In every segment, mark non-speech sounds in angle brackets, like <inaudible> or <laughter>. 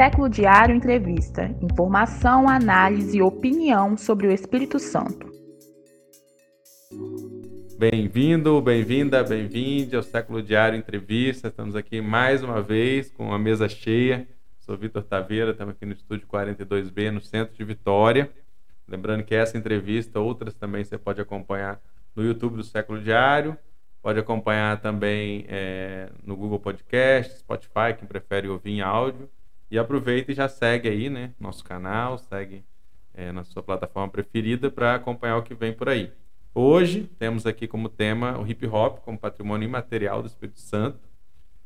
Século Diário Entrevista. Informação, análise e opinião sobre o Espírito Santo. Bem-vindo, bem-vinda, bem-vinde ao Século Diário Entrevista. Estamos aqui mais uma vez com a mesa cheia. Sou Vitor Taveira, estamos aqui no estúdio 42B, no centro de Vitória. Lembrando que essa entrevista, outras também você pode acompanhar no YouTube do Século Diário. Pode acompanhar também é, no Google Podcast, Spotify, quem prefere ouvir em áudio. E aproveita e já segue aí, né? Nosso canal, segue é, na sua plataforma preferida para acompanhar o que vem por aí. Hoje temos aqui como tema o hip hop como patrimônio imaterial do Espírito Santo.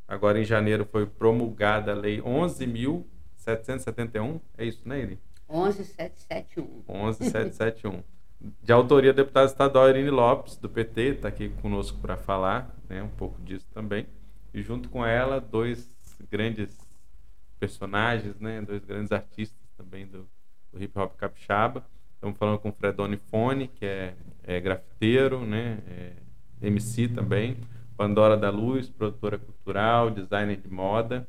Agora em janeiro foi promulgada a lei 11.771, é isso, né, Eli? 11771. 11771. De autoria do deputado estadual Irine Lopes, do PT, está aqui conosco para falar né, um pouco disso também. E junto com ela, dois grandes personagens, né, dois grandes artistas também do, do hip hop capixaba. Estamos falando com o Fredone Fone, que é, é grafiteiro, né, é MC também, Pandora da Luz, produtora cultural, designer de moda.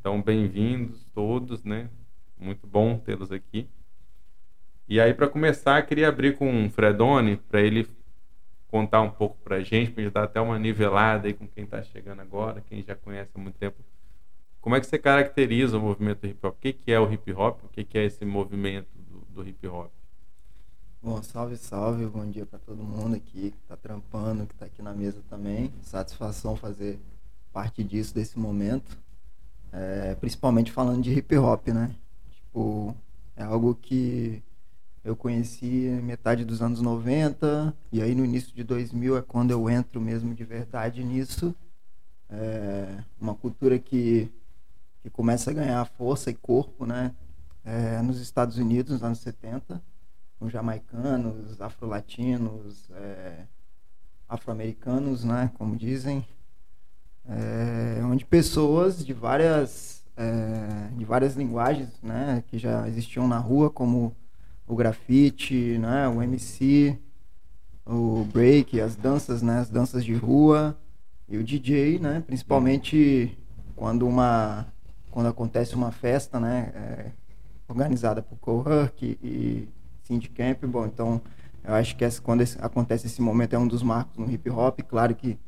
Então, bem-vindos todos, né? Muito bom tê-los aqui. E aí, para começar, queria abrir com o Fredone, para ele contar um pouco para a gente, para a gente dar até uma nivelada aí com quem está chegando agora, quem já conhece há muito tempo. Como é que você caracteriza o movimento hip hop? O que, que é o hip hop? O que, que é esse movimento do, do hip hop? Bom, salve, salve, bom dia para todo mundo aqui que está trampando, que está aqui na mesa também. Satisfação fazer parte disso, desse momento. É, principalmente falando de hip hop, né? Tipo, é algo que eu conheci metade dos anos 90, e aí no início de 2000 é quando eu entro mesmo de verdade nisso. É uma cultura que, que começa a ganhar força e corpo, né? É, nos Estados Unidos, nos anos 70, com jamaicanos, afro-latinos, é, afro-americanos, né? Como dizem. É, onde pessoas de várias é, de várias linguagens, né, que já existiam na rua, como o grafite, né, o MC, o break, as danças, né, as danças de rua e o DJ, né, principalmente quando uma quando acontece uma festa, né, é, organizada por Cohurk e Cindy Campbell, então eu acho que essa, quando esse, acontece esse momento é um dos marcos no hip hop, claro que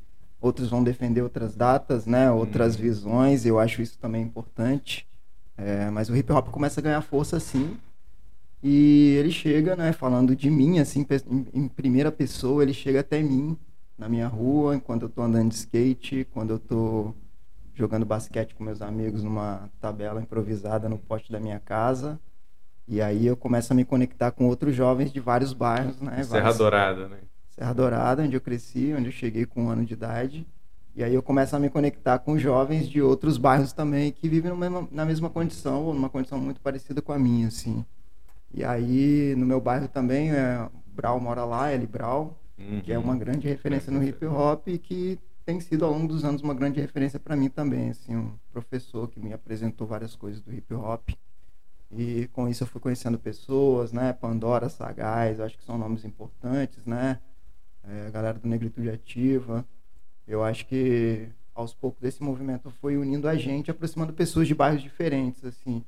outros vão defender outras datas, né, outras uhum. visões, eu acho isso também importante. É, mas o hip hop começa a ganhar força sim. E ele chega, né, falando de mim, assim, em primeira pessoa, ele chega até mim, na minha rua, enquanto eu tô andando de skate, quando eu tô jogando basquete com meus amigos numa tabela improvisada no poste da minha casa. E aí eu começo a me conectar com outros jovens de vários bairros, né? Serra vários... Dourada, né? Serra Dourada, onde eu cresci, onde eu cheguei com um ano de idade. E aí eu começo a me conectar com jovens de outros bairros também que vivem mesma, na mesma condição, ou numa condição muito parecida com a minha, assim. E aí no meu bairro também, é, Brau mora lá, Eli Brau, uhum. que é uma grande referência no hip hop e que tem sido ao longo dos anos uma grande referência para mim também, assim, um professor que me apresentou várias coisas do hip hop. E com isso eu fui conhecendo pessoas, né? Pandora, Sagaz, acho que são nomes importantes, né? é, a galera do Negritude Ativa. Eu acho que aos poucos esse movimento foi unindo a gente, aproximando pessoas de bairros diferentes, assim,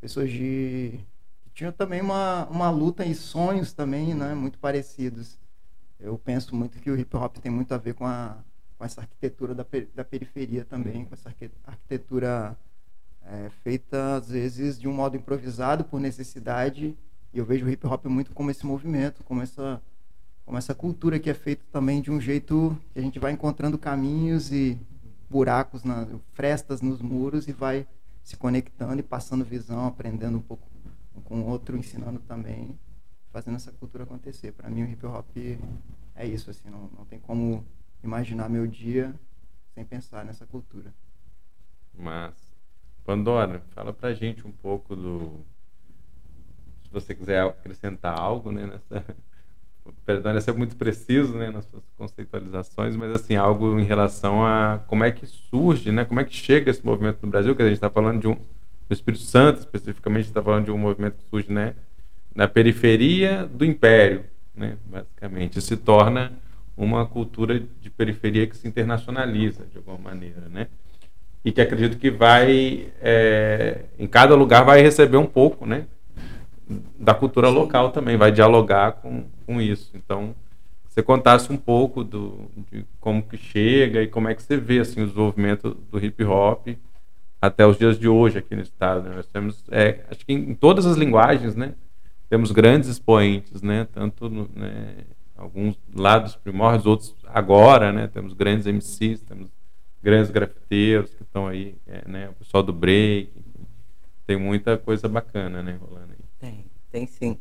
pessoas de que tinham também uma, uma luta e sonhos também, né, muito parecidos. Eu penso muito que o hip hop tem muito a ver com a com essa arquitetura da, da periferia também, com essa arquitetura é, feita às vezes de um modo improvisado por necessidade. E eu vejo o hip hop muito como esse movimento, como essa como essa cultura que é feita também de um jeito que a gente vai encontrando caminhos e buracos, na, frestas nos muros e vai se conectando e passando visão, aprendendo um pouco com o outro, ensinando também, fazendo essa cultura acontecer. Para mim, o hip hop é isso, assim, não, não tem como imaginar meu dia sem pensar nessa cultura. Mas, Pandora, fala pra gente um pouco do. Se você quiser acrescentar algo né, nessa, perdão, é ser muito preciso né, nas suas conceitualizações, mas assim, algo em relação a como é que surge, né, como é que chega esse movimento no Brasil, que a gente está falando de um, do Espírito Santo, especificamente, está falando de um movimento que surge né, na periferia do Império, né, basicamente, se torna uma cultura de periferia que se internacionaliza de alguma maneira, né? e que acredito que vai, é, em cada lugar, vai receber um pouco, né? Da cultura Sim. local também, vai dialogar com, com isso. Então, você contasse um pouco do, de como que chega e como é que você vê assim, o desenvolvimento do hip hop até os dias de hoje aqui no estado. Né? Nós temos, é, acho que em todas as linguagens, né? Temos grandes expoentes, né? Tanto no, né, alguns lá dos primórdios, outros agora, né? Temos grandes MCs, temos grandes grafiteiros que estão aí, é, né? O pessoal do break, enfim. tem muita coisa bacana, né, rolando aí. Tem, tem sim.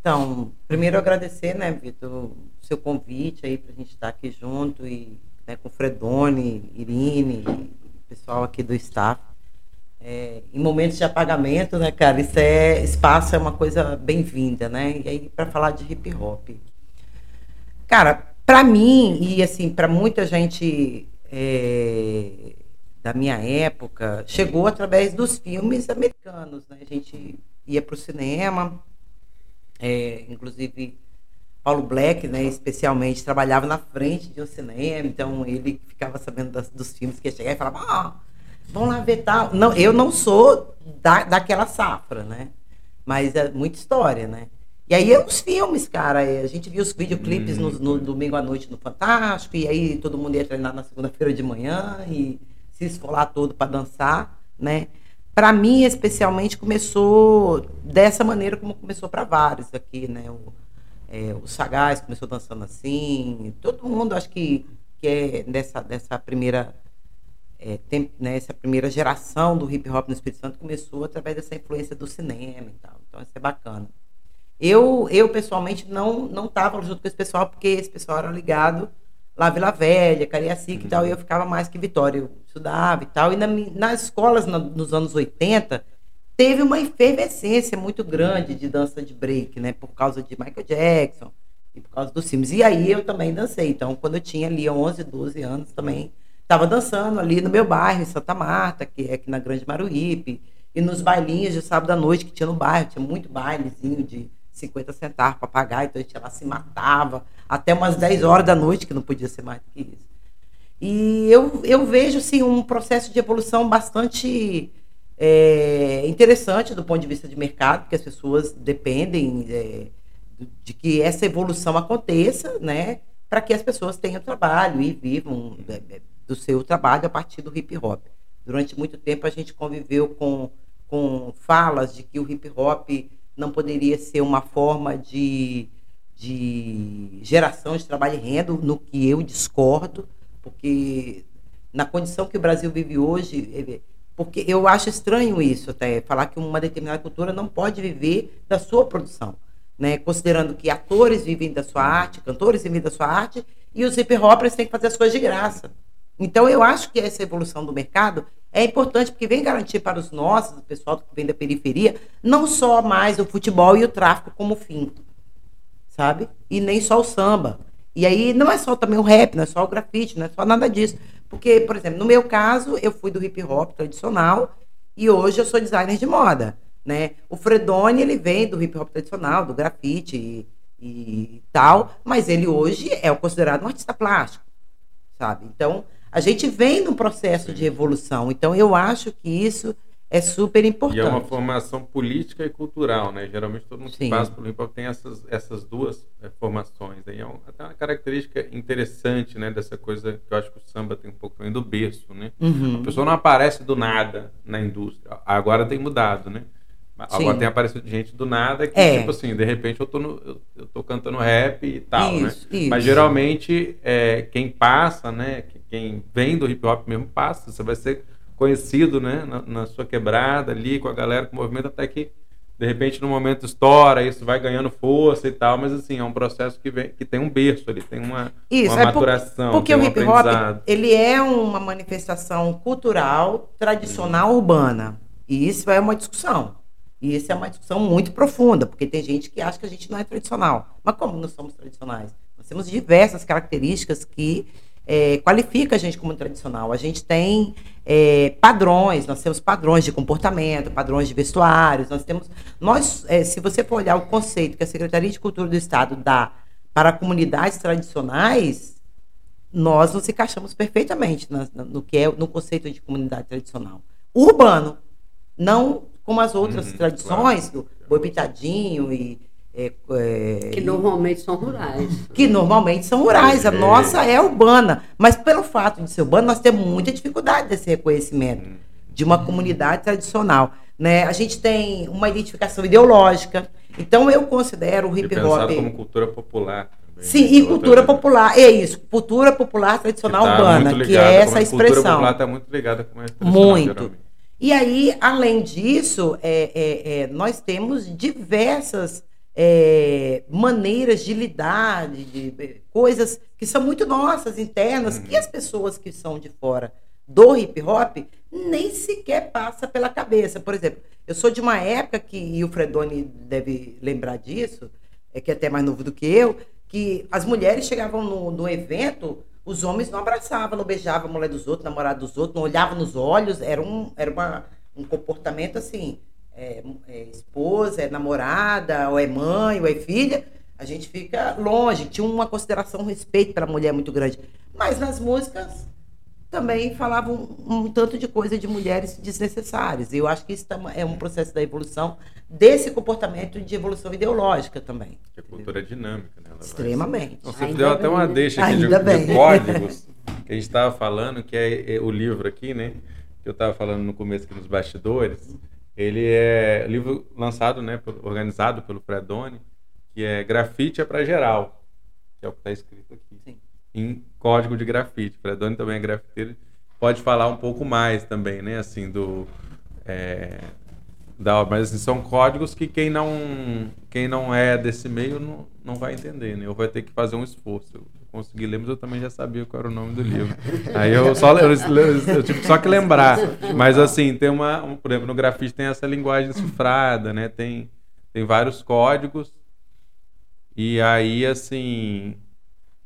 Então, primeiro agradecer, né, Vitor, o seu convite aí para a gente estar aqui junto e né, com Fredone, Irine, pessoal aqui do staff. É, em momentos de apagamento, né, cara, isso é espaço é uma coisa bem-vinda, né? E aí para falar de hip hop, cara, para mim e assim para muita gente é, da minha época chegou através dos filmes americanos. Né? A gente ia para o cinema, é, inclusive Paulo Black, né, especialmente, trabalhava na frente de um cinema, então ele ficava sabendo das, dos filmes que ia chegar e falava, ah, vamos lá ver tal. Não, eu não sou da, daquela safra, né? Mas é muita história, né? E aí é os filmes, cara. É, a gente via os videoclipes hum. no, no, domingo à noite no Fantástico, e aí todo mundo ia treinar na segunda-feira de manhã e se esfolar todo para dançar, né? Para mim, especialmente, começou dessa maneira como começou para vários aqui, né? O, é, o Sagaz começou dançando assim. Todo mundo, acho que, que é dessa, dessa primeira é, tem, né, essa primeira geração do hip hop no Espírito Santo começou através dessa influência do cinema e tal. Então, isso é bacana. Eu, eu pessoalmente, não não estava junto com esse pessoal, porque esse pessoal era ligado lá Vila Velha, Cariacica uhum. e tal, e eu ficava mais que Vitória. Eu estudava e tal. E na, nas escolas, na, nos anos 80, teve uma efervescência muito grande de dança de break, né? Por causa de Michael Jackson e por causa dos filmes. E aí eu também dancei. Então, quando eu tinha ali 11, 12 anos, também estava dançando ali no meu bairro, em Santa Marta, que é aqui na Grande Maruípe, e nos bailinhos de sábado à noite que tinha no bairro. Tinha muito bailezinho de 50 centavos para pagar, então a gente lá se matava até umas 10 horas da noite, que não podia ser mais do que isso. E eu, eu vejo assim, um processo de evolução bastante é, interessante do ponto de vista de mercado, porque as pessoas dependem é, de que essa evolução aconteça, né, para que as pessoas tenham trabalho e vivam é, é, do seu trabalho a partir do hip hop. Durante muito tempo a gente conviveu com, com falas de que o hip hop não poderia ser uma forma de, de geração de trabalho e renda, no que eu discordo, porque na condição que o Brasil vive hoje, é, porque eu acho estranho isso até, falar que uma determinada cultura não pode viver da sua produção. Né? Considerando que atores vivem da sua arte, cantores vivem da sua arte, e os hip hoppers têm que fazer as coisas de graça. Então, eu acho que essa evolução do mercado é importante porque vem garantir para os nossos, o pessoal que vem da periferia, não só mais o futebol e o tráfico como fim, sabe? E nem só o samba. E aí não é só também o rap, não é só o grafite, não é só nada disso. Porque, por exemplo, no meu caso, eu fui do hip hop tradicional e hoje eu sou designer de moda, né? O Fredoni, ele vem do hip hop tradicional, do grafite e, e tal, mas ele hoje é considerado um artista plástico, sabe? Então, a gente vem num processo de evolução. Então, eu acho que isso é super importante. E é uma formação política e cultural, né? Geralmente todo mundo Sim. que passa pelo hip hop tem essas, essas duas é, formações. Aí é um, até uma característica interessante, né? Dessa coisa que eu acho que o samba tem um pouco também do berço, né? Uhum. A pessoa não aparece do nada na indústria. Agora tem mudado, né? Agora Sim. tem aparecido gente do nada que, é. tipo assim, de repente eu tô, no, eu, eu tô cantando rap e tal, né? isso, né? Isso. Mas geralmente é, quem passa, né? Quem vem do hip hop mesmo passa. Você vai ser conhecido, né? Na, na sua quebrada ali, com a galera, com o movimento, até que de repente no momento estoura, isso vai ganhando força e tal, mas assim, é um processo que, vem, que tem um berço ali, tem uma, isso, uma é maturação. Porque um o hip hop, ele é uma manifestação cultural, tradicional, uhum. urbana. E isso é uma discussão. E isso é uma discussão muito profunda, porque tem gente que acha que a gente não é tradicional. Mas como não somos tradicionais? Nós temos diversas características que é, qualifica a gente como tradicional. A gente tem é, padrões, nós temos padrões de comportamento, padrões de vestuários, nós temos. Nós, é, se você for olhar o conceito que a Secretaria de Cultura do Estado dá para comunidades tradicionais, nós nos encaixamos perfeitamente na- no que é no conceito de comunidade tradicional. Urbano, não como as outras Uhum, tradições claro. do boi pitadinho e é, é, Que normalmente são rurais. que normalmente são rurais. A É. nossa é urbana. Mas pelo fato de ser urbana, nós temos muita dificuldade desse reconhecimento Hum. de uma comunidade tradicional. Né? A gente tem uma identificação ideológica. Então eu considero o hip hop. como cultura popular. também, Sim, e Outra- cultura popular. É isso, cultura popular que tradicional tá urbana, que é essa a Cultura expressão. popular está muito ligada com a expressão, Muito. geralmente. E aí, além disso, é, é, é, nós temos diversas é, maneiras de lidar, de, de- de coisas que são muito nossas, internas, Uhum. que as pessoas que são de fora do hip hop nem sequer passa pela cabeça. Por exemplo, eu sou de uma época que, e o Fredoni deve lembrar disso, é que é até mais novo do que eu, que as mulheres chegavam no, no evento, os homens não abraçavam, não beijavam a mulher dos outros, namorada dos outros, não olhavam nos olhos, era um, era uma, um comportamento assim, é, é esposa, é namorada, ou é mãe, ou é filha, a gente fica longe, tinha uma consideração, um respeito pela mulher muito grande. Mas nas músicas também falavam um, um tanto de coisa de mulheres desnecessárias. E eu acho que isso é um processo da evolução desse comportamento de evolução ideológica também. Que a cultura é dinâmica, né? Ela vai- Extremamente. Você Ainda deu até bem, uma né? deixa aqui de, Ainda de bem. códigos que a gente estava falando, que é, é o livro aqui, né? Que eu estava falando no começo aqui nos bastidores. Ele é livro lançado, né? organizado pelo Fredoni, que é Grafite é para geral, que é o que está escrito aqui. Sim. Em código de grafite. Fredoni também é grafiteiro. Pode falar um pouco mais também, né? Assim, do. é, da obra. Mas assim, são códigos que quem não, quem não é desse meio não, não vai entender, né? Ou vai ter que fazer um esforço. Consegui ler, mas eu também já sabia qual era o nome do livro. Aí eu só eu, eu tive só que lembrar. Mas assim, tem uma. um- por exemplo, no grafite tem essa linguagem cifrada, né? Tem, tem vários códigos. E aí, assim.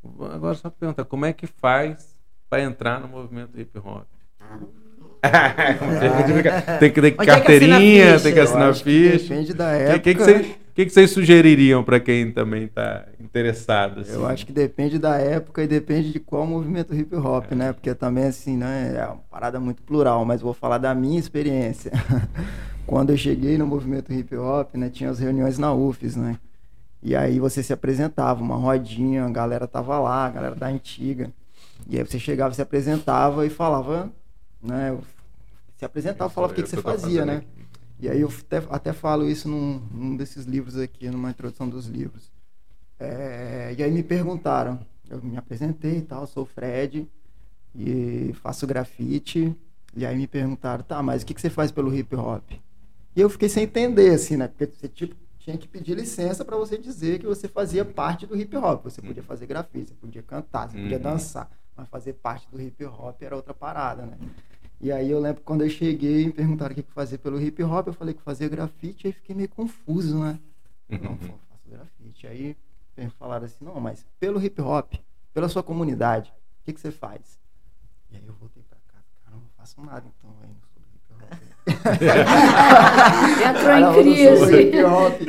Agora só pergunta, como é que faz para entrar no movimento hip hop? <laughs> tem que ter é carteirinha, tem que assinar ficha. Depende da O época. que, que, vocês, que, que vocês sugeririam para quem também está interessado? assim? Eu acho que depende da época e depende de qual movimento hip hop, né? Porque também, assim, né? É uma parada muito plural, mas vou falar da minha experiência. <laughs> Quando eu cheguei no movimento hip hop, né? Tinha as reuniões na UFES, né? E aí você se apresentava, uma rodinha, a galera tava lá, a galera da antiga. E aí você chegava, se apresentava e falava, né? Se apresentava, falava o que, é que você fazia, né? aqui. E aí eu até, até falo isso num, num desses livros aqui, numa introdução dos livros. É, e aí me perguntaram, eu me apresentei e tal, sou o Fred e faço grafite. E aí me perguntaram, tá, mas o que, que você faz pelo hip hop? E eu fiquei sem entender, assim, né? Porque você tipo, tinha que pedir licença para você dizer que você fazia parte do hip hop. Você podia fazer grafite, você podia cantar, você podia Uhum. dançar. Mas fazer parte do hip hop era outra parada, né? E aí eu lembro quando eu cheguei e me perguntaram o que fazia pelo hip hop, eu falei que fazia grafite, aí fiquei meio confuso, né? Não, Uhum. faço grafite. Aí falaram assim, não, mas pelo hip hop, pela sua comunidade, o que, que você faz? E aí eu voltei pra casa, cara, não faço nada então, aí não sou do hip hop. <laughs> Entrou em crise. que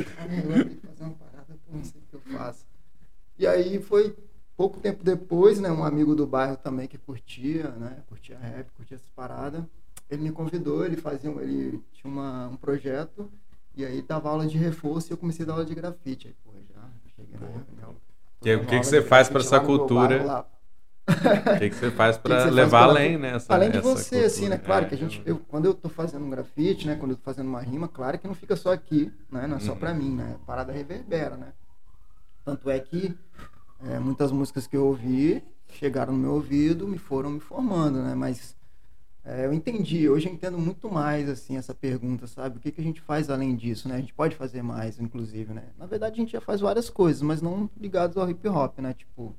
<laughs> fazer uma parada, pô, não sei o que eu faço. E aí foi pouco tempo depois, né, um amigo do bairro também que curtia, né, curtia rap, curtia essas paradas, ele me convidou, ele fazia, um- ele tinha uma, um projeto e aí dava aula de reforço e eu comecei a dar aula de grafite. Aí, pô, já cheguei na reunião. O que que você de faz pra grafite essa cultura? bairro lá. O que, que você faz <laughs> para faz levar pela- além, né? essa- Além de você, assim, né? cultura? Claro É, que a gente, eu- quando eu tô fazendo um grafite, né? Quando eu tô fazendo uma rima, claro que não fica só aqui, né? Não é só Uhum. pra mim, né? A parada reverbera, né? Tanto é que é, muitas músicas que eu ouvi chegaram no meu ouvido, me foram me formando, né? Mas é, eu entendi, hoje eu entendo muito mais, assim, essa pergunta, sabe? O que, que a gente faz além disso, né? A gente pode fazer mais, inclusive, né? Na verdade, a gente já faz várias coisas, mas não ligados ao hip hop, né? Tipo,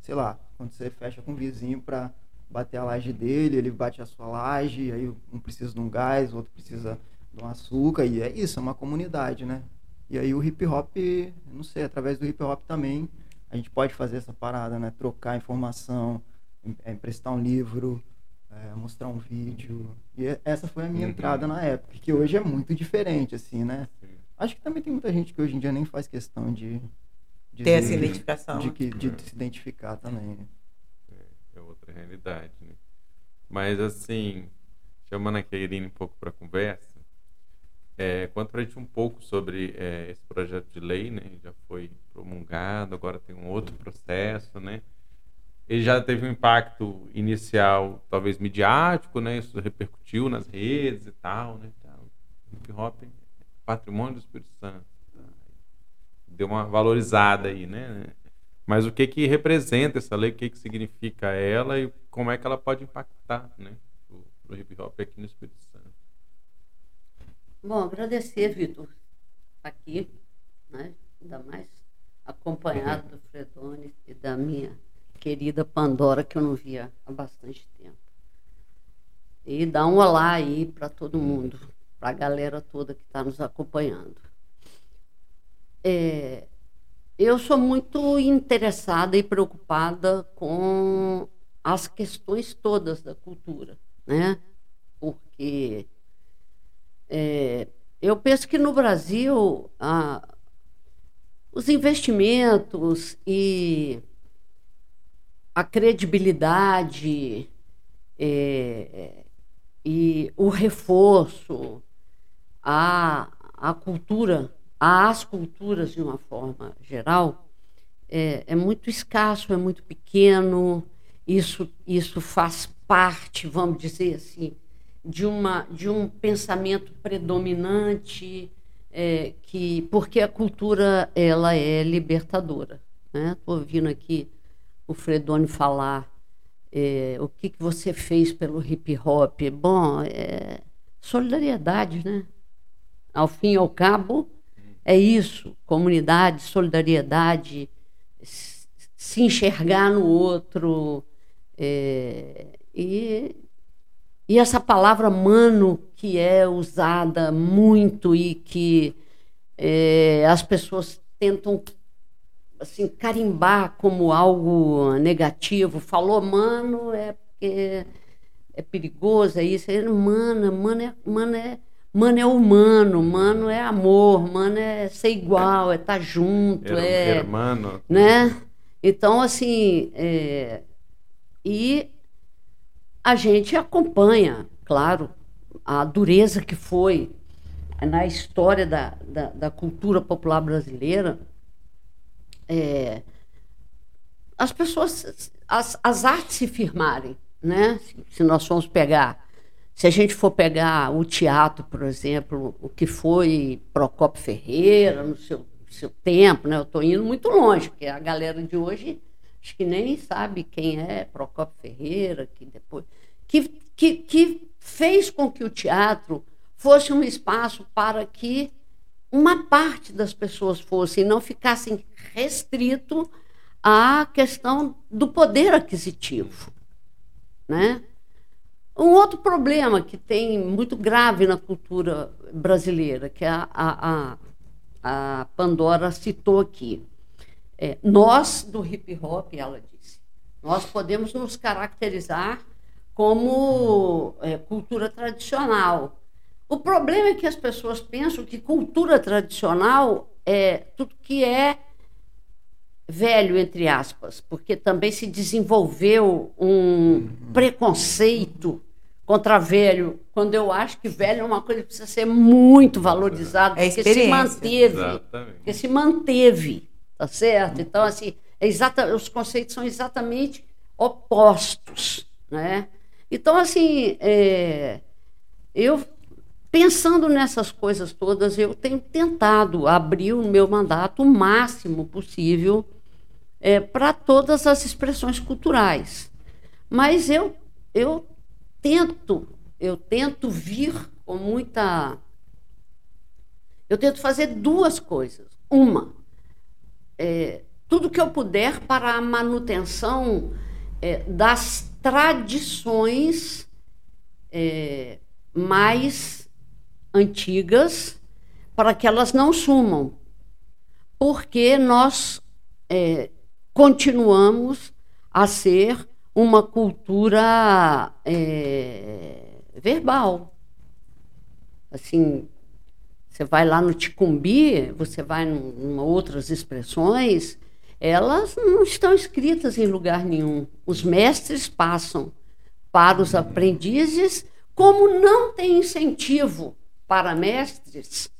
sei lá, quando você fecha com o vizinho pra bater a laje dele, ele bate a sua laje, aí um precisa de um gás, o outro precisa de um açúcar, e é isso, é uma comunidade, né? E aí o hip hop, não sei, através do hip hop também, a gente pode fazer essa parada, né? Trocar informação, é, emprestar um livro, é, mostrar um vídeo. E é- essa foi a minha Uhum. entrada na época, que hoje é muito diferente, assim, né? Acho que também tem muita gente que hoje em dia nem faz questão de... de Ter essa identificação. de, que, de se identificar também. né? outra realidade, né? Mas assim, chamando a Irine um pouco para conversa, é, conta para a gente um pouco sobre é, esse projeto de lei, né? Já foi promulgado, agora tem um outro processo, né? Ele já teve um impacto inicial, talvez midiático, né? Isso repercutiu nas redes e tal, né? Hip hop é patrimônio do Espírito Santo. Tá? Deu uma valorizada aí, né? Mas o que que representa essa lei? O que que significa ela e como é que ela pode impactar, né? O, o hip hop aqui no Espírito Santo. Bom, agradecer, Vitor, aqui, né? ainda mais acompanhado do Fredone e da minha querida Pandora, que eu não via há bastante tempo. E dar um olá aí para todo mundo, para a galera toda que está nos acompanhando. É, eu sou muito interessada e preocupada com as questões todas da cultura, né? Porque é, eu penso que no Brasil a, os investimentos e a credibilidade é, e o reforço à, à cultura, às culturas de uma forma geral, é, é muito escasso, é muito pequeno. Isso, isso faz parte, vamos dizer assim, de, uma, de um pensamento predominante, é, que porque a cultura ela é libertadora. Estou né? ouvindo aqui o Fredoni falar é, o que, que você fez pelo hip hop. Bom, é solidariedade, né? Ao fim e ao cabo, é isso: comunidade, solidariedade, se enxergar no outro. É, e e essa palavra mano, que é usada muito e que é, as pessoas tentam assim carimbar como algo negativo. Falou mano é porque é perigoso, é isso. É, mano, é, mano é, mano é humano, mano é amor, mano é ser igual, é estar tá junto, Her é, hermano. né? Então assim, é, e a gente acompanha, claro, a dureza que foi na história da, da, da cultura popular brasileira. É, as pessoas, as, as artes se firmarem, né? Se, se nós formos pegar, se a gente for pegar o teatro, por exemplo, o que foi Procopio Ferreira no seu, seu tempo, né? Eu estou indo muito longe, porque a galera de hoje acho que nem sabe quem é Procopio Ferreira, que depois que, que, que fez com que o teatro fosse um espaço para que uma parte das pessoas fossem, não ficassem restrito à questão do poder aquisitivo, né? Um outro problema que tem muito grave na cultura brasileira, que a, a, a, a Pandora citou aqui, é, nós do hip hop, ela disse, nós podemos nos caracterizar como é, cultura tradicional. O problema é que as pessoas pensam que cultura tradicional é tudo que é velho, entre aspas, porque também se desenvolveu um preconceito contra velho, quando eu acho que velho é uma coisa que precisa ser muito valorizada, é porque se manteve, Exatamente. porque se manteve, tá certo? Então assim, é exata, os conceitos são exatamente opostos, né? Então assim, é, eu pensando nessas coisas todas, eu tenho tentado abrir o meu mandato o máximo possível é, para todas as expressões culturais. Mas eu eu tento, eu tento vir com muita. Eu tento fazer duas coisas. Uma, é, tudo que eu puder para a manutenção é, das tradições é, mais antigas, para que elas não sumam. Porque nós é, continuamos a ser uma cultura é, verbal. Assim, você vai lá no Ticumbi, você vai em outras expressões, elas não estão escritas em lugar nenhum. Os mestres passam para os aprendizes, como não tem incentivo para mestres,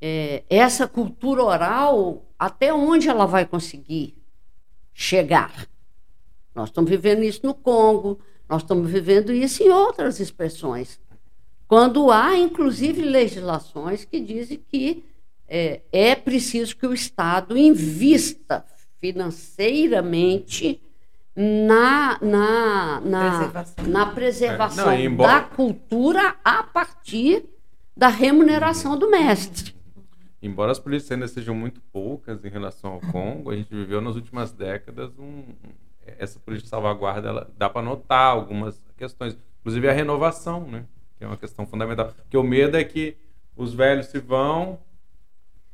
é, essa cultura oral, até onde ela vai conseguir chegar? Nós estamos vivendo isso no Congo, nós estamos vivendo isso em outras expressões. Quando há, inclusive, legislações que dizem que é, é preciso que o Estado invista financeiramente na, na, na preservação, na preservação é, não, embora... da cultura a partir da remuneração do mestre. Embora as polícias ainda sejam muito poucas em relação ao Congo, a gente viveu nas últimas décadas um, essa política de salvaguarda, ela, dá para notar algumas questões, inclusive a renovação, né? que é uma questão fundamental. Porque o medo é que os velhos se vão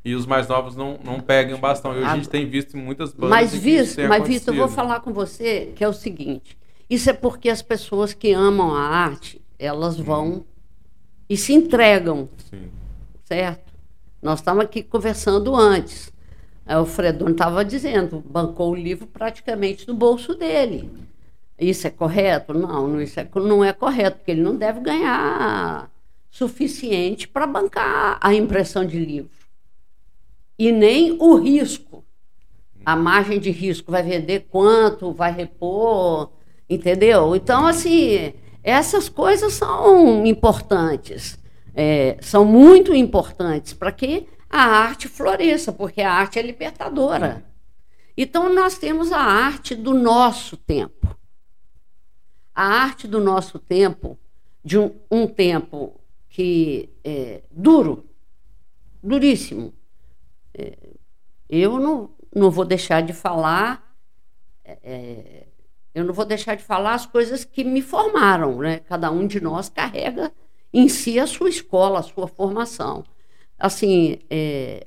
e os mais novos não, não peguem o bastão. E a gente tem visto muitas bandas. Mas, visto, mas visto, eu vou falar com você que é o seguinte: isso é porque as pessoas que amam a arte, elas vão hum. e se entregam. Sim. Certo? Nós estávamos aqui conversando antes. O Fredon estava dizendo, bancou o livro praticamente no bolso dele. Isso é correto? Não, isso é, não é correto, porque ele não deve ganhar suficiente para bancar a impressão de livro. E nem o risco. A margem de risco vai vender quanto, vai repor, entendeu? Então, assim, essas coisas são importantes. É, são muito importantes para que a arte floresça, porque a arte é libertadora. Então, nós temos a arte do nosso tempo a arte do nosso tempo, de um, um tempo que é duro, duríssimo. É, eu não, não vou deixar de falar, é, é, eu não vou deixar de falar as coisas que me formaram, né? Cada um de nós carrega em si a sua escola, a sua formação. Assim, é,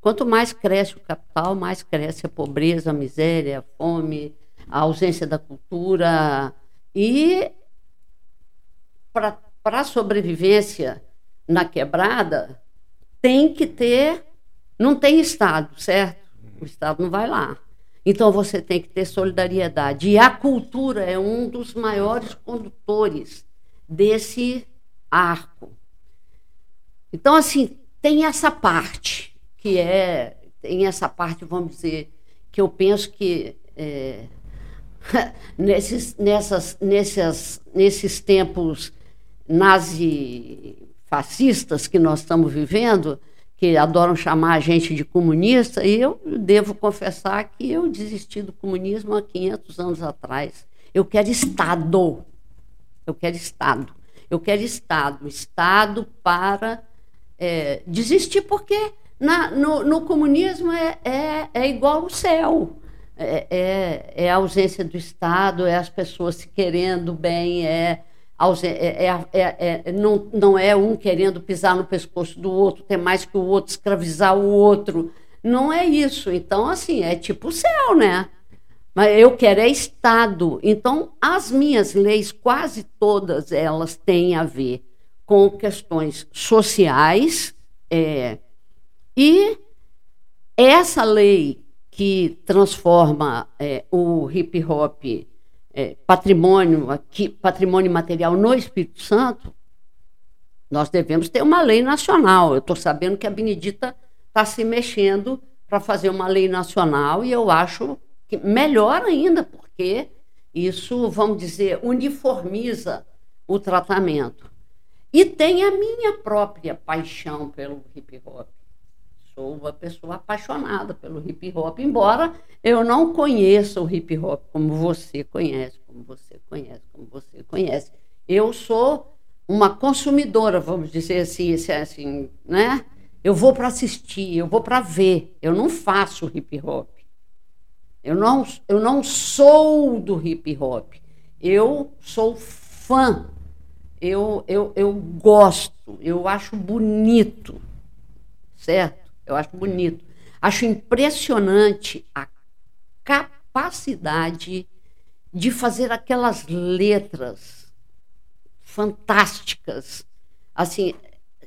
quanto mais cresce o capital, mais cresce a pobreza, a miséria, a fome, a ausência da cultura, e para a sobrevivência na quebrada, tem que ter. Não tem Estado, certo? O Estado não vai lá. Então você tem que ter solidariedade. E a cultura é um dos maiores condutores desse arco. Então, assim, tem essa parte, que é. Tem essa parte, vamos dizer, que eu penso que é, <laughs> nesses, nessas, nessas, nesses tempos nazi-fascistas que nós estamos vivendo, que adoram chamar a gente de comunista, e eu devo confessar que eu desisti do comunismo há 500 anos atrás. Eu quero Estado. Eu quero Estado. Eu quero Estado. Estado para é, desistir, porque na, no, no, comunismo é, é, é igual o céu é, é, é, a ausência do Estado, é as pessoas se querendo bem, é, é, é, não, não é um querendo pisar no pescoço do outro, ter mais que o outro, escravizar o outro. Não é isso. Então, assim, é tipo o céu, né? Mas eu quero é Estado. Então, as minhas leis, quase todas elas têm a ver com questões sociais. É, e essa lei que transforma é, o hip hop é, patrimônio aqui, patrimônio material no Espírito Santo, nós devemos ter uma lei nacional. Eu estou sabendo que a Benedita está se mexendo para fazer uma lei nacional e eu acho que melhor ainda, porque isso, vamos dizer, uniformiza o tratamento. E tem a minha própria paixão pelo hip hop sou uma pessoa apaixonada pelo hip hop, embora eu não conheça o hip hop como você conhece, como você conhece, como você conhece. Eu sou uma consumidora, vamos dizer assim, assim né? Eu vou para assistir, eu vou para ver, eu não faço hip hop. Eu não, eu não sou do hip hop. Eu sou fã. Eu, eu, eu gosto, eu acho bonito, certo? Eu acho bonito. Acho impressionante a capacidade de fazer aquelas letras fantásticas. Assim,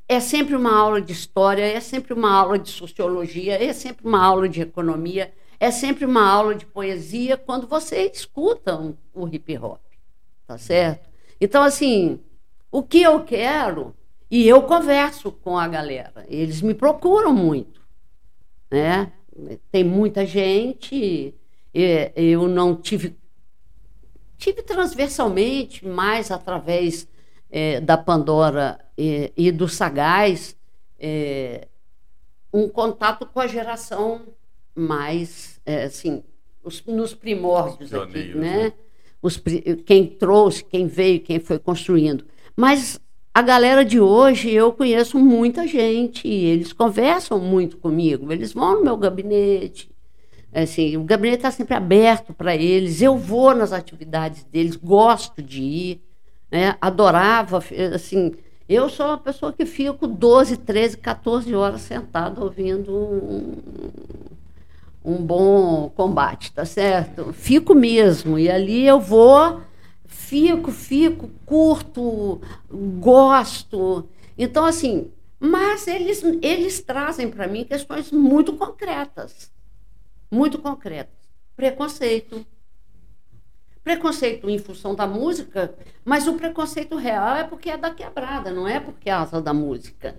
é sempre uma aula de história, é sempre uma aula de sociologia, é sempre uma aula de economia, é sempre uma aula de poesia quando você escuta o hip hop, tá certo? Então, assim, o que eu quero, e eu converso com a galera, eles me procuram muito, né? Tem muita gente, eu não tive. Tive transversalmente, mais através é, da Pandora e, e do Sagaz, é, um contato com a geração mais, é, assim, os, nos primórdios aqui, né? né? Os, quem trouxe, quem veio, quem foi construindo. Mas a galera de hoje, eu conheço muita gente, eles conversam muito comigo, eles vão no meu gabinete, assim, o gabinete está sempre aberto para eles, eu vou nas atividades deles, gosto de ir, né? adorava, assim, eu sou uma pessoa que fico 12, 13, 14 horas sentada ouvindo um, um bom combate, tá certo? Fico mesmo, e ali eu vou, fico, fico, curto, gosto. Então, assim, mas eles, eles trazem para mim questões muito concretas, muito concretas. Preconceito. Preconceito em função da música, mas o preconceito real é porque é da quebrada, não é porque é asa da música.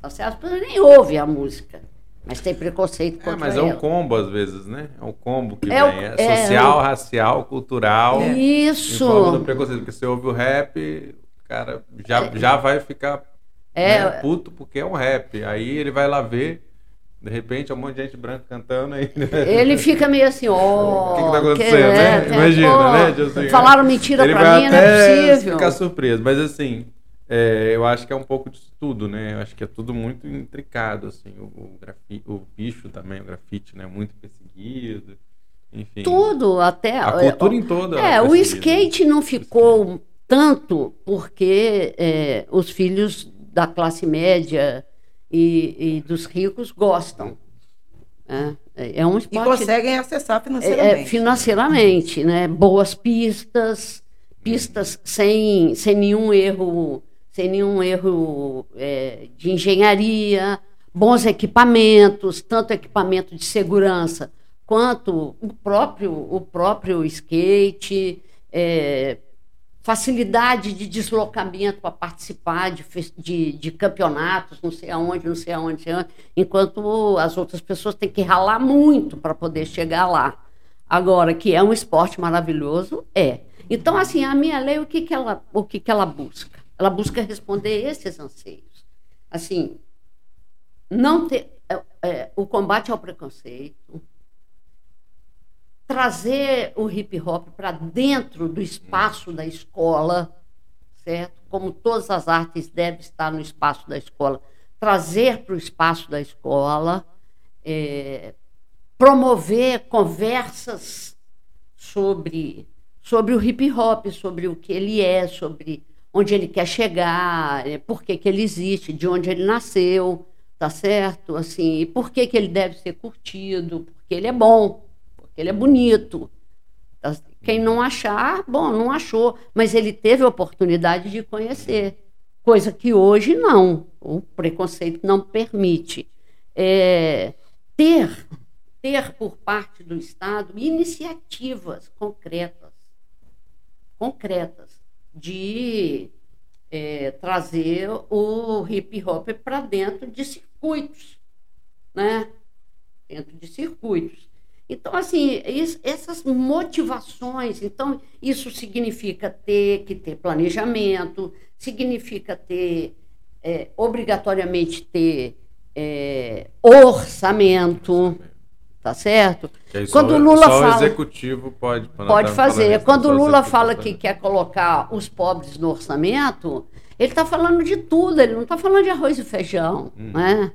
Tá certo? As pessoas nem ouvem a música. Mas tem preconceito contra É, mas é um combo às vezes, né? É um combo que É vem. É, é, social, o- racial, cultural. Em Isso. forma do preconceito. Porque você ouve o rap, cara já, já vai ficar É. né, puto porque é um rap. Aí ele vai lá ver, de repente, é um monte de gente branca cantando aí. Ele fica meio assim, ó. <laughs> O que, que tá acontecendo, né? tem- Imagina, pô, né? Tipo assim, Falaram mentira ele pra vai mim, não é possível. ficar surpreso. Mas assim, é, eu acho que é um pouco disso tudo, né? Eu acho que é tudo muito intricado, assim. O, o, grafi- o bicho também, o grafite, né? Muito perseguido. Enfim. Tudo, até. A cultura em toda. É, o perseguida. skate não ficou tanto porque é, os filhos da classe média e, e dos ricos gostam. né? É, é um E esporte conseguem acessar é, financeiramente. é, financeiramente, né? Boas pistas, pistas sem, sem nenhum erro, sem nenhum erro é, de engenharia, bons equipamentos, tanto equipamento de segurança quanto o próprio, o próprio skate, é, facilidade de deslocamento para participar de, de, de campeonatos, não sei aonde, não sei aonde, não sei aonde, enquanto as outras pessoas têm que ralar muito para poder chegar lá. Agora, que é um esporte maravilhoso, é. Então, assim, a minha lei, o que, que, ela, o que, que ela busca? Ela busca responder esses anseios. Assim, não ter, é, é, o combate ao preconceito, trazer o hip hop para dentro do espaço da escola, certo? Como todas as artes devem estar no espaço da escola, trazer para o espaço da escola, é, promover conversas sobre, sobre o hip hop, sobre o que ele é, sobre onde ele quer chegar, é, por que, que ele existe, de onde ele nasceu, tá certo? Assim, e por que, que ele deve ser curtido, porque ele é bom, porque ele é bonito. Tá? Quem não achar, bom, não achou, mas ele teve a oportunidade de conhecer, coisa que hoje não, o preconceito não permite. É, ter, ter por parte do Estado iniciativas concretas, concretas, de é, trazer o hip hop para dentro de circuitos, né? Dentro de circuitos. Então, assim, is- essas motivações, então, isso significa ter que ter planejamento, significa ter, é, obrigatoriamente ter é, orçamento, tá certo? Aí Quando só, o Lula só fala- o executivo pode. Pode fazer. Quando o Lula fala que quer colocar os pobres no orçamento, ele está falando de tudo, ele não está falando de arroz e feijão. Né?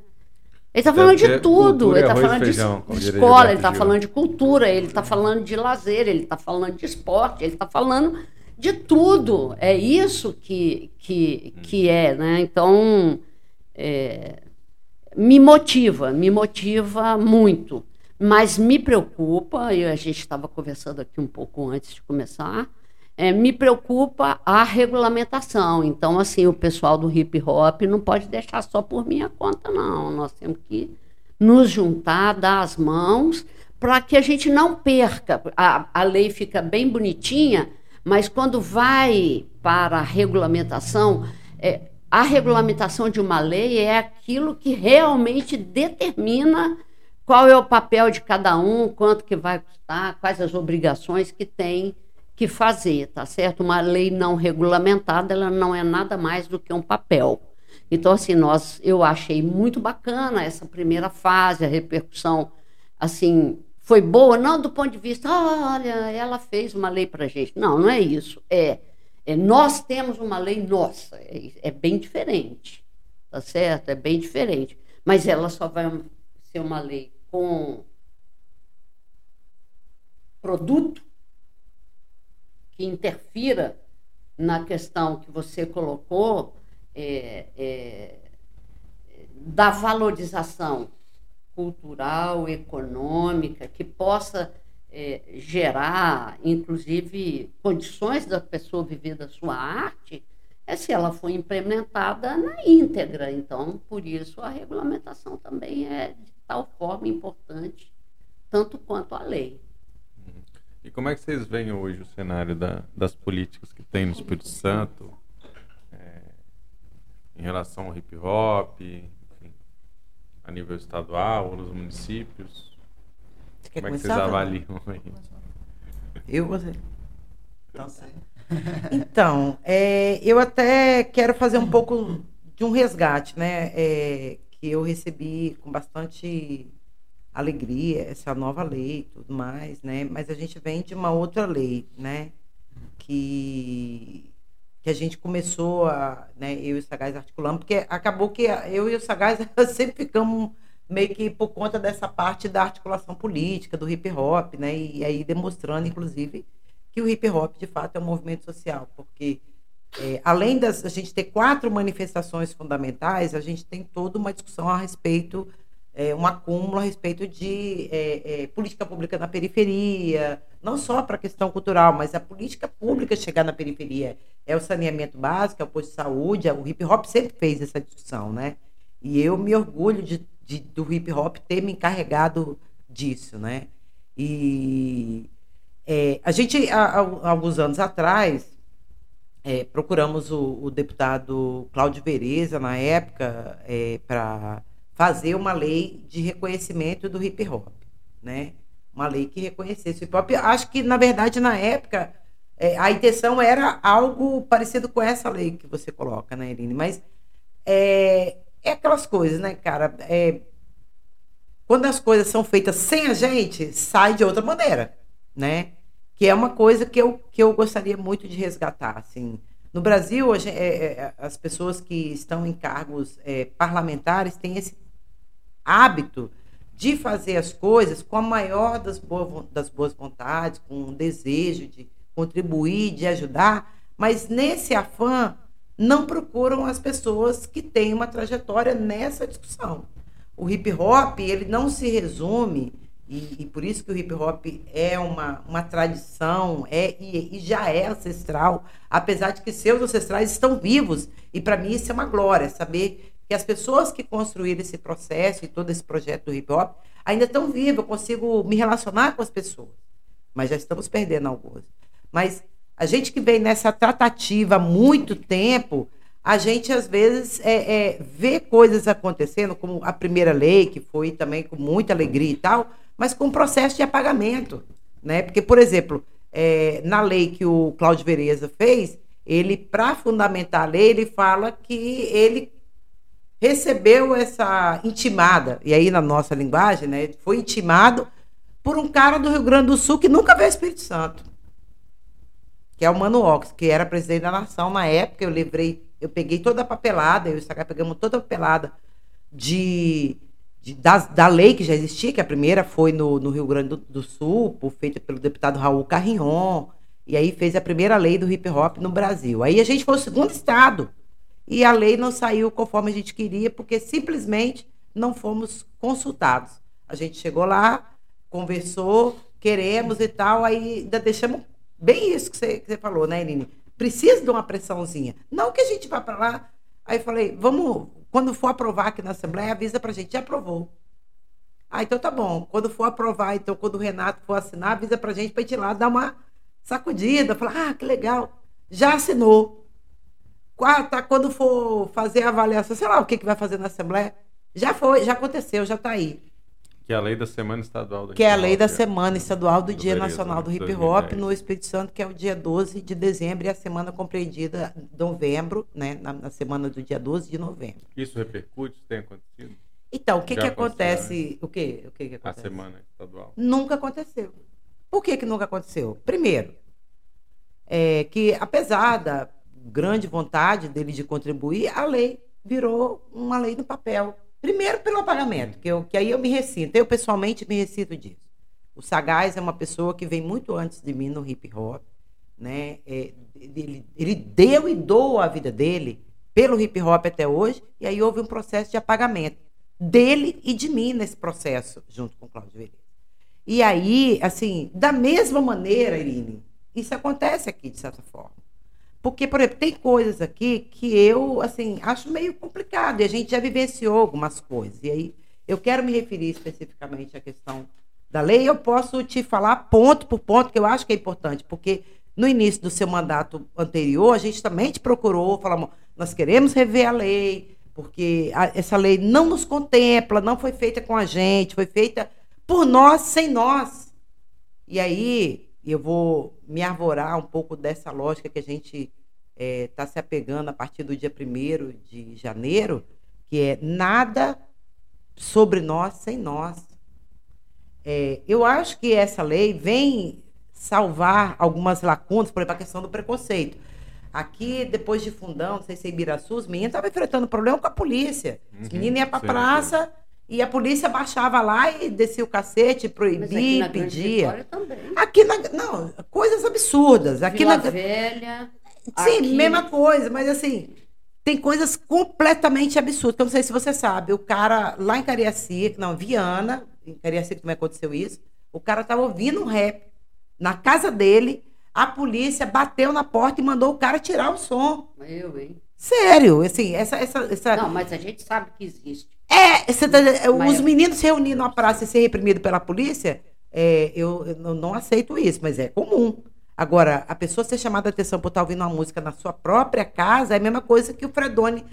Ele está falando de tudo. Ele está e falando de, feijão, escola, ele está falando de cultura, ele está falando de lazer, ele está falando de esporte, ele está falando de tudo. É isso que, que, que é. Né? Então, é, me motiva, me motiva muito. Mas me preocupa, e a gente estava conversando aqui um pouco antes de começar, é, me preocupa a regulamentação. Então, assim, o pessoal do hip hop não pode deixar só por minha conta, não. Nós temos que nos juntar, dar as mãos para que a gente não perca. A, a lei fica bem bonitinha, mas quando vai para a regulamentação, é, a regulamentação de uma lei é aquilo que realmente determina qual é o papel de cada um, quanto que vai custar, quais as obrigações que tem que fazer, tá certo? Uma lei não regulamentada, ela não é nada mais do que um papel. Então, assim, nós, eu achei muito bacana essa primeira fase, a repercussão, assim, foi boa, não do ponto de vista, olha, ela fez uma lei para gente. Não, não é isso. É, é nós temos uma lei nossa. É, é bem diferente, tá certo? É bem diferente. Mas ela só vai ser uma lei com produto que interfira na questão que você colocou é, é, da valorização cultural, econômica, que possa é, gerar, inclusive, condições da pessoa viver da sua arte, é se ela for implementada na íntegra. Então, por isso, a regulamentação também é tal forma importante, tanto quanto a lei. E como é que vocês veem hoje o cenário da, das políticas que tem no Espírito Santo é, em relação ao hip hop, enfim, a nível estadual, nos municípios? como é que vocês avaliam aí? Eu você. Então, <laughs> então é, eu até quero fazer um pouco de um resgate, né? É, que eu recebi com bastante alegria essa nova lei e tudo mais, né? Mas a gente vem de uma outra lei, né? Que que a gente começou a, né, eu e o Sagaz articulando, porque acabou que eu e o Sagaz <laughs> sempre ficamos meio que por conta dessa parte da articulação política, do hip hop, né? E aí demonstrando, inclusive, que o hip hop de fato é um movimento social, porque é, além das a gente ter quatro manifestações fundamentais, a gente tem toda uma discussão a respeito, é, um acúmulo a respeito de é, é política pública na periferia, não só para a questão cultural, mas a política pública chegar na periferia. É o saneamento básico, é o posto de saúde, o hip hop sempre fez essa discussão, né? E eu me orgulho de, de do hip hop ter me encarregado disso, né? E é, a gente, há, há alguns anos atrás, é, procuramos o, o, deputado Cláudio Vereza, na época, é, para fazer uma lei de reconhecimento do hip hop, né? Uma lei que reconhecesse o hip hop. Acho que, na verdade, na época, é, a intenção era algo parecido com essa lei que você coloca, né, Irine? Mas é, é aquelas coisas, né, cara? É, quando as coisas são feitas sem a gente, sai de outra maneira, né? Que é uma coisa que eu, que eu gostaria muito de resgatar. Assim. No Brasil, hoje, é, é, as pessoas que estão em cargos é, parlamentares têm esse hábito de fazer as coisas com a maior das, boas, das boas vontades, com um desejo de contribuir, de ajudar, mas nesse afã não procuram as pessoas que têm uma trajetória nessa discussão. O hip hop ele não se resume e, e, por isso que o hip hop é uma, uma tradição é e, e, já é ancestral, apesar de que seus ancestrais estão vivos. E para mim isso é uma glória, saber que as pessoas que construíram esse processo e todo esse projeto do hip hop ainda estão vivas. Eu consigo me relacionar com as pessoas, mas já estamos perdendo algumas. Mas a gente que vem nessa tratativa há muito tempo, a gente às vezes é, é, vê coisas acontecendo, como a primeira lei, que foi também com muita alegria e tal mas com processo de apagamento. Né? Porque, por exemplo, é, na lei que o Cláudio Vereza fez, ele, para fundamentar a lei, ele fala que ele recebeu essa intimada, e aí na nossa linguagem, né, foi intimado por um cara do Rio Grande do Sul que nunca veio ao Espírito Santo, que é o Mano Ox, que era presidente da nação na época, eu livrei, eu peguei toda a papelada, eu e o Sagai pegamos toda a papelada de de, da, da lei que já existia, que a primeira foi no, no Rio Grande do, do Sul, feita pelo deputado Raul Carrion, e aí fez a primeira lei do hip hop no Brasil. Aí a gente foi o segundo estado, e a lei não saiu conforme a gente queria, porque simplesmente não fomos consultados. A gente chegou lá, conversou, queremos e tal, aí ainda deixamos bem isso que você, que você falou, né, Eline? Precisa de uma pressãozinha. Não que a gente vá para lá. Aí falei, vamos quando for aprovar aqui na Assembleia, avisa para a gente, já aprovou. Ah, então tá bom. Quando for aprovar, então quando o Renato for assinar, avisa pra gente pra gente ir lá dar uma sacudida, falar, ah, que legal. Já assinou. Tá, quando for fazer a avaliação, sei lá o que, que vai fazer na Assembleia, já foi, já aconteceu, já está aí. Que é a lei da Semana Estadual do Que é a lei da Semana Estadual do, Dia Nacional do Hip Hop no Espírito Santo, que é o dia 12 de dezembro e a semana compreendida novembro, né, na, na, semana do dia 12 de novembro. Isso repercute? Tem acontecido? Então, o que, que acontece? O que, o que, que acontece? A semana estadual. Nunca aconteceu. Por que, que nunca aconteceu? Primeiro, é que apesar da grande vontade dele de contribuir, a lei virou uma lei no papel. Primeiro pelo apagamento, que, eu, que aí eu me ressinto. Eu pessoalmente me ressinto disso. O Sagaz é uma pessoa que vem muito antes de mim no hip hop. Né? É, ele, ele deu e doou a vida dele pelo hip hop até hoje, e aí houve um processo de apagamento dele e de mim nesse processo, junto com Cláudio Velez. E aí, assim, da mesma maneira, Irine, isso acontece aqui, de certa forma. Porque, por exemplo, tem coisas aqui que eu, assim, acho meio complicado. E a gente já vivenciou algumas coisas. E aí, eu quero me referir especificamente à questão da lei. Eu posso te falar ponto por ponto, que eu acho que é importante. Porque no início do seu mandato anterior, a gente também te procurou, falamos, nós queremos rever a lei, porque a, essa lei não nos contempla, não foi feita com a gente, foi feita por nós, sem nós. E aí, eu vou me arvorar um pouco dessa lógica que a gente está é, se apegando a partir do dia 1 de janeiro, que é nada sobre nós sem nós. É, eu acho que essa lei vem salvar algumas lacunas, por exemplo, a questão do preconceito. Aqui, depois de Fundão, não sei se é Ibiraçu, os meninos estavam enfrentando problema com a polícia. Os uhum, meninos iam para a praça, e a polícia baixava lá e descia o cacete, proibia, pedia. Aqui na, não, coisas absurdas. Aqui Vila na Velha. Sim, aqui... mesma coisa, mas assim, tem coisas completamente absurdas. Eu não sei se você sabe, o cara lá em Cariacica, não, Viana, em Cariacica também aconteceu isso. O cara tava ouvindo um rap na casa dele, a polícia bateu na porta e mandou o cara tirar o som. Eu, hein? Sério, assim, essa, essa, essa. Não, mas a gente sabe que existe. É, você tá, os meninos se reunindo na praça e ser reprimido pela polícia, é, eu, eu, não aceito isso, mas é comum. Agora, a pessoa ser chamada a atenção por estar ouvindo uma música na sua própria casa é a mesma coisa que o Fredone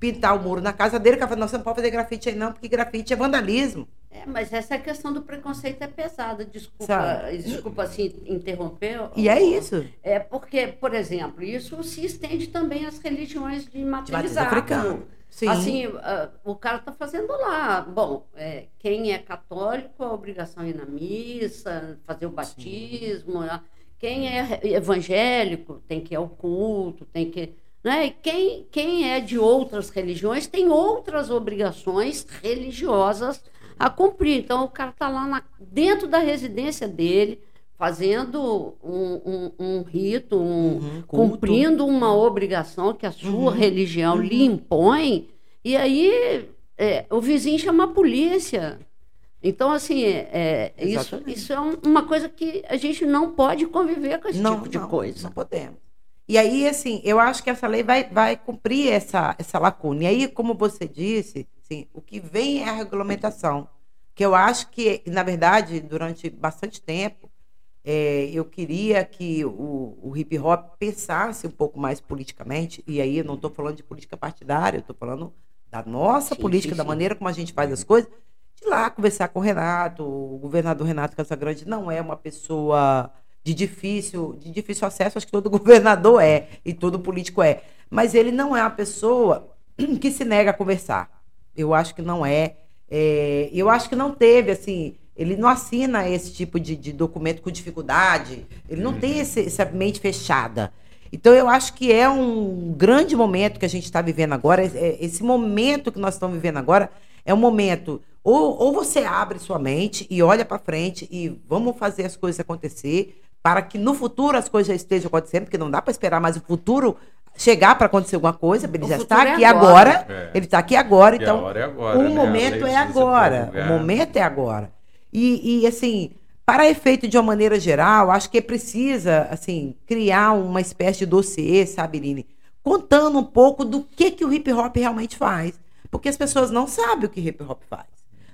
pintar o muro na casa dele, que fala, não, você não pode fazer grafite aí não, porque grafite é vandalismo. É, mas essa questão do preconceito é pesada, desculpa, Sabe? desculpa assim interromper. E é isso. É porque, por exemplo, isso se estende também às religiões de matriz africana. Sim. Assim, uh, o cara está fazendo lá. Bom, é, quem é católico, a obrigação é ir na missa, fazer o batismo. Né? Quem é evangélico tem que ir ao culto, tem que. Né? E quem, quem é de outras religiões tem outras obrigações religiosas a cumprir. Então, o cara está lá na, dentro da residência dele, fazendo um, um, um rito, um, uhum, cumprindo uma obrigação que a sua uhum, religião uhum. lhe impõe, e aí é, o vizinho chama a polícia. Então, assim, é, é isso, isso é uma coisa que a gente não pode conviver com esse não, tipo de não, coisa. Não podemos. E aí, assim, eu acho que essa lei vai, vai cumprir essa, essa lacuna. E aí, como você disse, assim, o que vem é a regulamentação. Que eu acho que, na verdade, durante bastante tempo, é, eu queria que o, o, hip hop pensasse um pouco mais politicamente, e aí eu não estou falando de política partidária, eu estou falando da nossa sim, política, sim, da sim. maneira como a gente faz as coisas, de lá conversar com o Renato. O governador Renato Casagrande não é uma pessoa de difícil, de difícil acesso, acho que todo <laughs> governador é, e todo político é. Mas ele não é uma pessoa que se nega a conversar. Eu acho que não é. é eu acho que não teve, assim ele não assina esse tipo de, de documento com dificuldade, ele não uhum. tem esse, essa mente fechada. Então, eu acho que é um grande momento que a gente está vivendo agora. É, esse momento que nós estamos vivendo agora é um momento. Ou, ou você abre sua mente e olha para frente e vamos fazer as coisas acontecer para que no futuro as coisas já estejam acontecendo, porque não dá para esperar mais o futuro chegar para acontecer alguma coisa, ele o já está é aqui agora, agora é. ele está aqui agora, então é agora, o né? momento é agora, o momento é agora. E, e, assim, para efeito de uma maneira geral, acho que precisa, assim, criar uma espécie de dossiê, sabe, Lini? Contando um pouco do que, que o hip hop realmente faz. Porque as pessoas não sabem o que hip hop faz.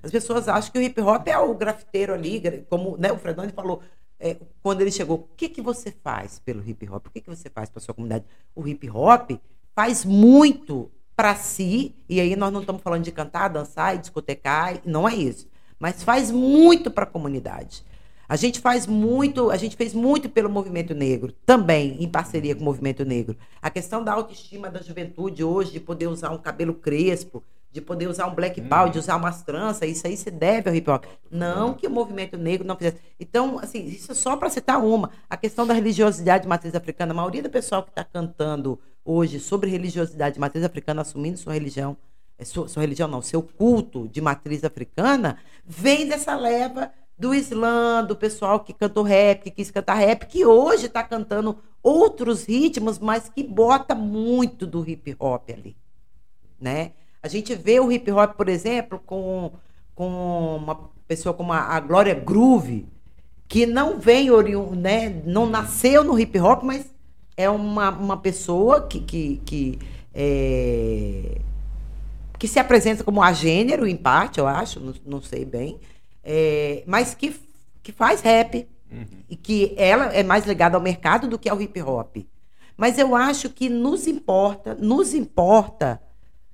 As pessoas acham que o hip hop é o grafiteiro ali, como né, o Fredoni falou, é, quando ele chegou, o que, que você faz pelo hip hop? O que, que você faz para sua comunidade? O hip hop faz muito para si, e aí nós não estamos falando de cantar, dançar e discotecar, não é isso, mas faz muito para a comunidade. A gente faz muito, a gente fez muito pelo movimento negro, também em parceria com o movimento negro. A questão da autoestima da juventude hoje, de poder usar um cabelo crespo, de poder usar um black hum. de usar umas tranças, isso aí se deve ao hip hop. Não que o movimento negro não fizesse. Então, assim, isso é só para citar uma. A questão da religiosidade de matriz africana, a maioria do pessoal que está cantando hoje sobre religiosidade de matriz africana, assumindo sua religião, sua, sua religião não, seu culto de matriz africana, vem dessa leva do Islã, do pessoal que cantou rap, que quis cantar rap, que hoje está cantando outros ritmos, mas que bota muito do hip hop ali, né? A gente vê o hip hop, por exemplo, com, com uma pessoa como a, a Glória Groove, que não vem né? Não nasceu no hip hop, mas é uma, uma pessoa que, que, que, é, que se apresenta como a gênero, em parte, eu acho, não, não sei bem, é, mas que, que faz rap. Uhum. E que ela é mais ligada ao mercado do que ao hip hop. Mas eu acho que nos importa, nos importa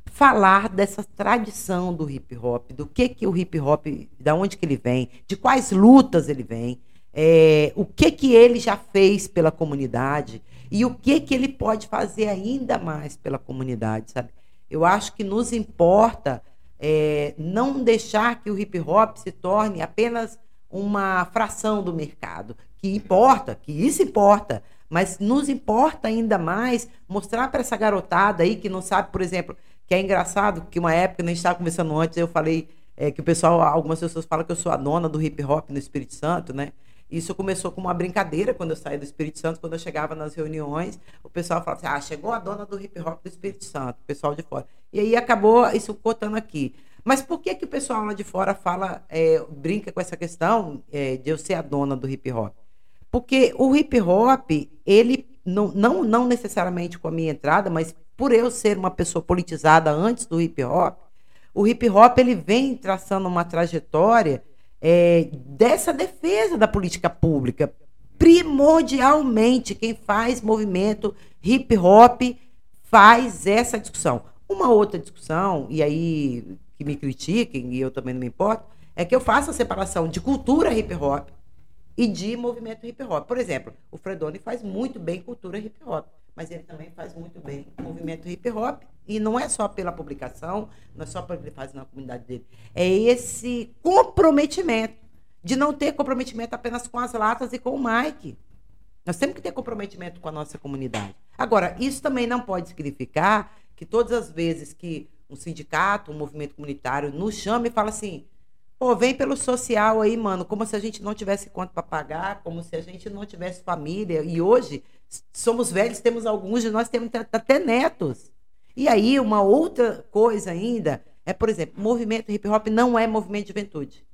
falar dessa tradição do hip hop, do que que o hip hop, da onde que ele vem, de quais lutas ele vem, é, o que que ele já fez pela comunidade e o que que ele pode fazer ainda mais pela comunidade, sabe? Eu acho que nos importa é, não deixar que o hip hop se torne apenas uma fração do mercado, que importa, que isso importa, mas nos importa ainda mais mostrar para essa garotada aí que não sabe, por exemplo, que é engraçado, que uma época, a gente estava conversando antes, eu falei é, que o pessoal, algumas pessoas falam que eu sou a dona do hip hop no Espírito Santo, né? Isso começou com uma brincadeira quando eu saí do Espírito Santo, quando eu chegava nas reuniões, o pessoal falava assim: ah, chegou a dona do hip hop do Espírito Santo, o pessoal de fora. E aí acabou isso cotando aqui. Mas por que, que o pessoal lá de fora fala, é, brinca com essa questão é, de eu ser a dona do hip hop? Porque o hip hop, ele não, não, não necessariamente com a minha entrada, mas por eu ser uma pessoa politizada antes do hip hop, o hip hop ele vem traçando uma trajetória é, dessa defesa da política pública. Primordialmente, quem faz movimento hip hop faz essa discussão. Uma outra discussão, e aí que me critiquem, e eu também não me importo, é que eu faço a separação de cultura hip hop e de movimento hip hop. Por exemplo, o Fredoni faz muito bem cultura hip hop mas ele também faz muito bem movimento hip hop. E não é só pela publicação, não é só porque ele faz na comunidade dele. É esse comprometimento de não ter comprometimento apenas com as latas e com o Mike. Nós temos que ter comprometimento com a nossa comunidade. Agora, isso também não pode significar que todas as vezes que um sindicato, um movimento comunitário nos chama e fala assim: pô, vem pelo social aí, mano, como se a gente não tivesse conta para pagar, como se a gente não tivesse família. E hoje somos velhos, temos alguns de nós temos até netos. E aí, uma outra coisa ainda é, por exemplo, movimento hip hop não é movimento de juventude.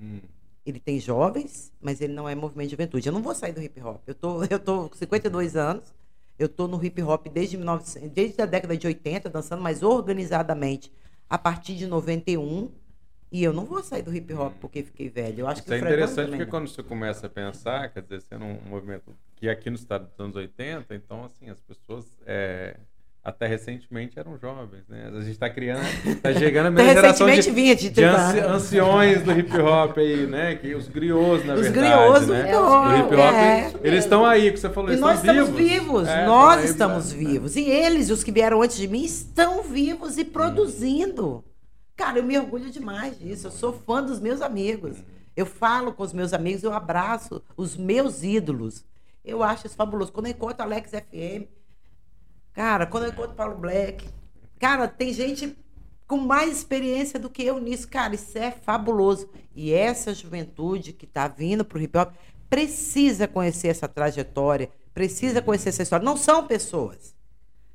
Hum. Ele tem jovens, mas ele não é movimento de juventude. Eu não vou sair do hip hop. Eu tô, eu tô com 52 anos, eu tô no hip hop desde, 1900, desde a década de 80, dançando mais organizadamente a partir de 91. E eu não vou sair do hip hop porque fiquei velho. Eu acho Isso que é interessante porque quando você começa a pensar, quer dizer, sendo um movimento que aqui no estado dos anos 80, então assim, as pessoas é, até recentemente eram jovens, né? A gente está criando, está <laughs> chegando a minha geração de, vinha de, de anci, anciões do hip hop aí, né? Que os griots, na os verdade, griots, né? do hip hop, é, eles estão aí, que você falou, e eles nós estamos vivos, vivos. É, nós estamos vivos, e eles, os que vieram antes de mim, estão vivos e produzindo. Cara, eu me orgulho demais disso. Eu sou fã dos meus amigos. Eu falo com os meus amigos, eu abraço os meus ídolos. Eu acho isso fabuloso. Quando eu encontro Alex FM, cara, quando eu encontro Paulo Black, cara, tem gente com mais experiência do que eu nisso. Cara, isso é fabuloso. E essa juventude que está vindo para o hip hop precisa conhecer essa trajetória, precisa conhecer essa história. Não são pessoas,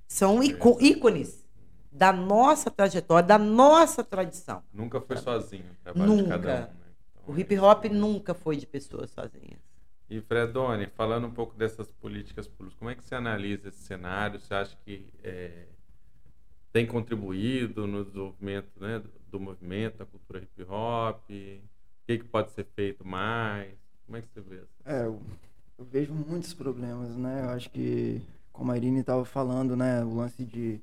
são ícones da nossa trajetória, da nossa tradição. Nunca foi sozinho, nunca. Um, né? então, o hip hop é... nunca foi de pessoas sozinhas. E Fredoni, falando um pouco dessas políticas públicas, como é que você analisa esse cenário? Você acha que é, tem contribuído no desenvolvimento né, do movimento, da cultura hip hop? O que, que pode ser feito mais? Como é que você vê isso? É, eu, eu vejo muitos problemas, né? Eu acho que, como a Irine estava falando, né? O lance de,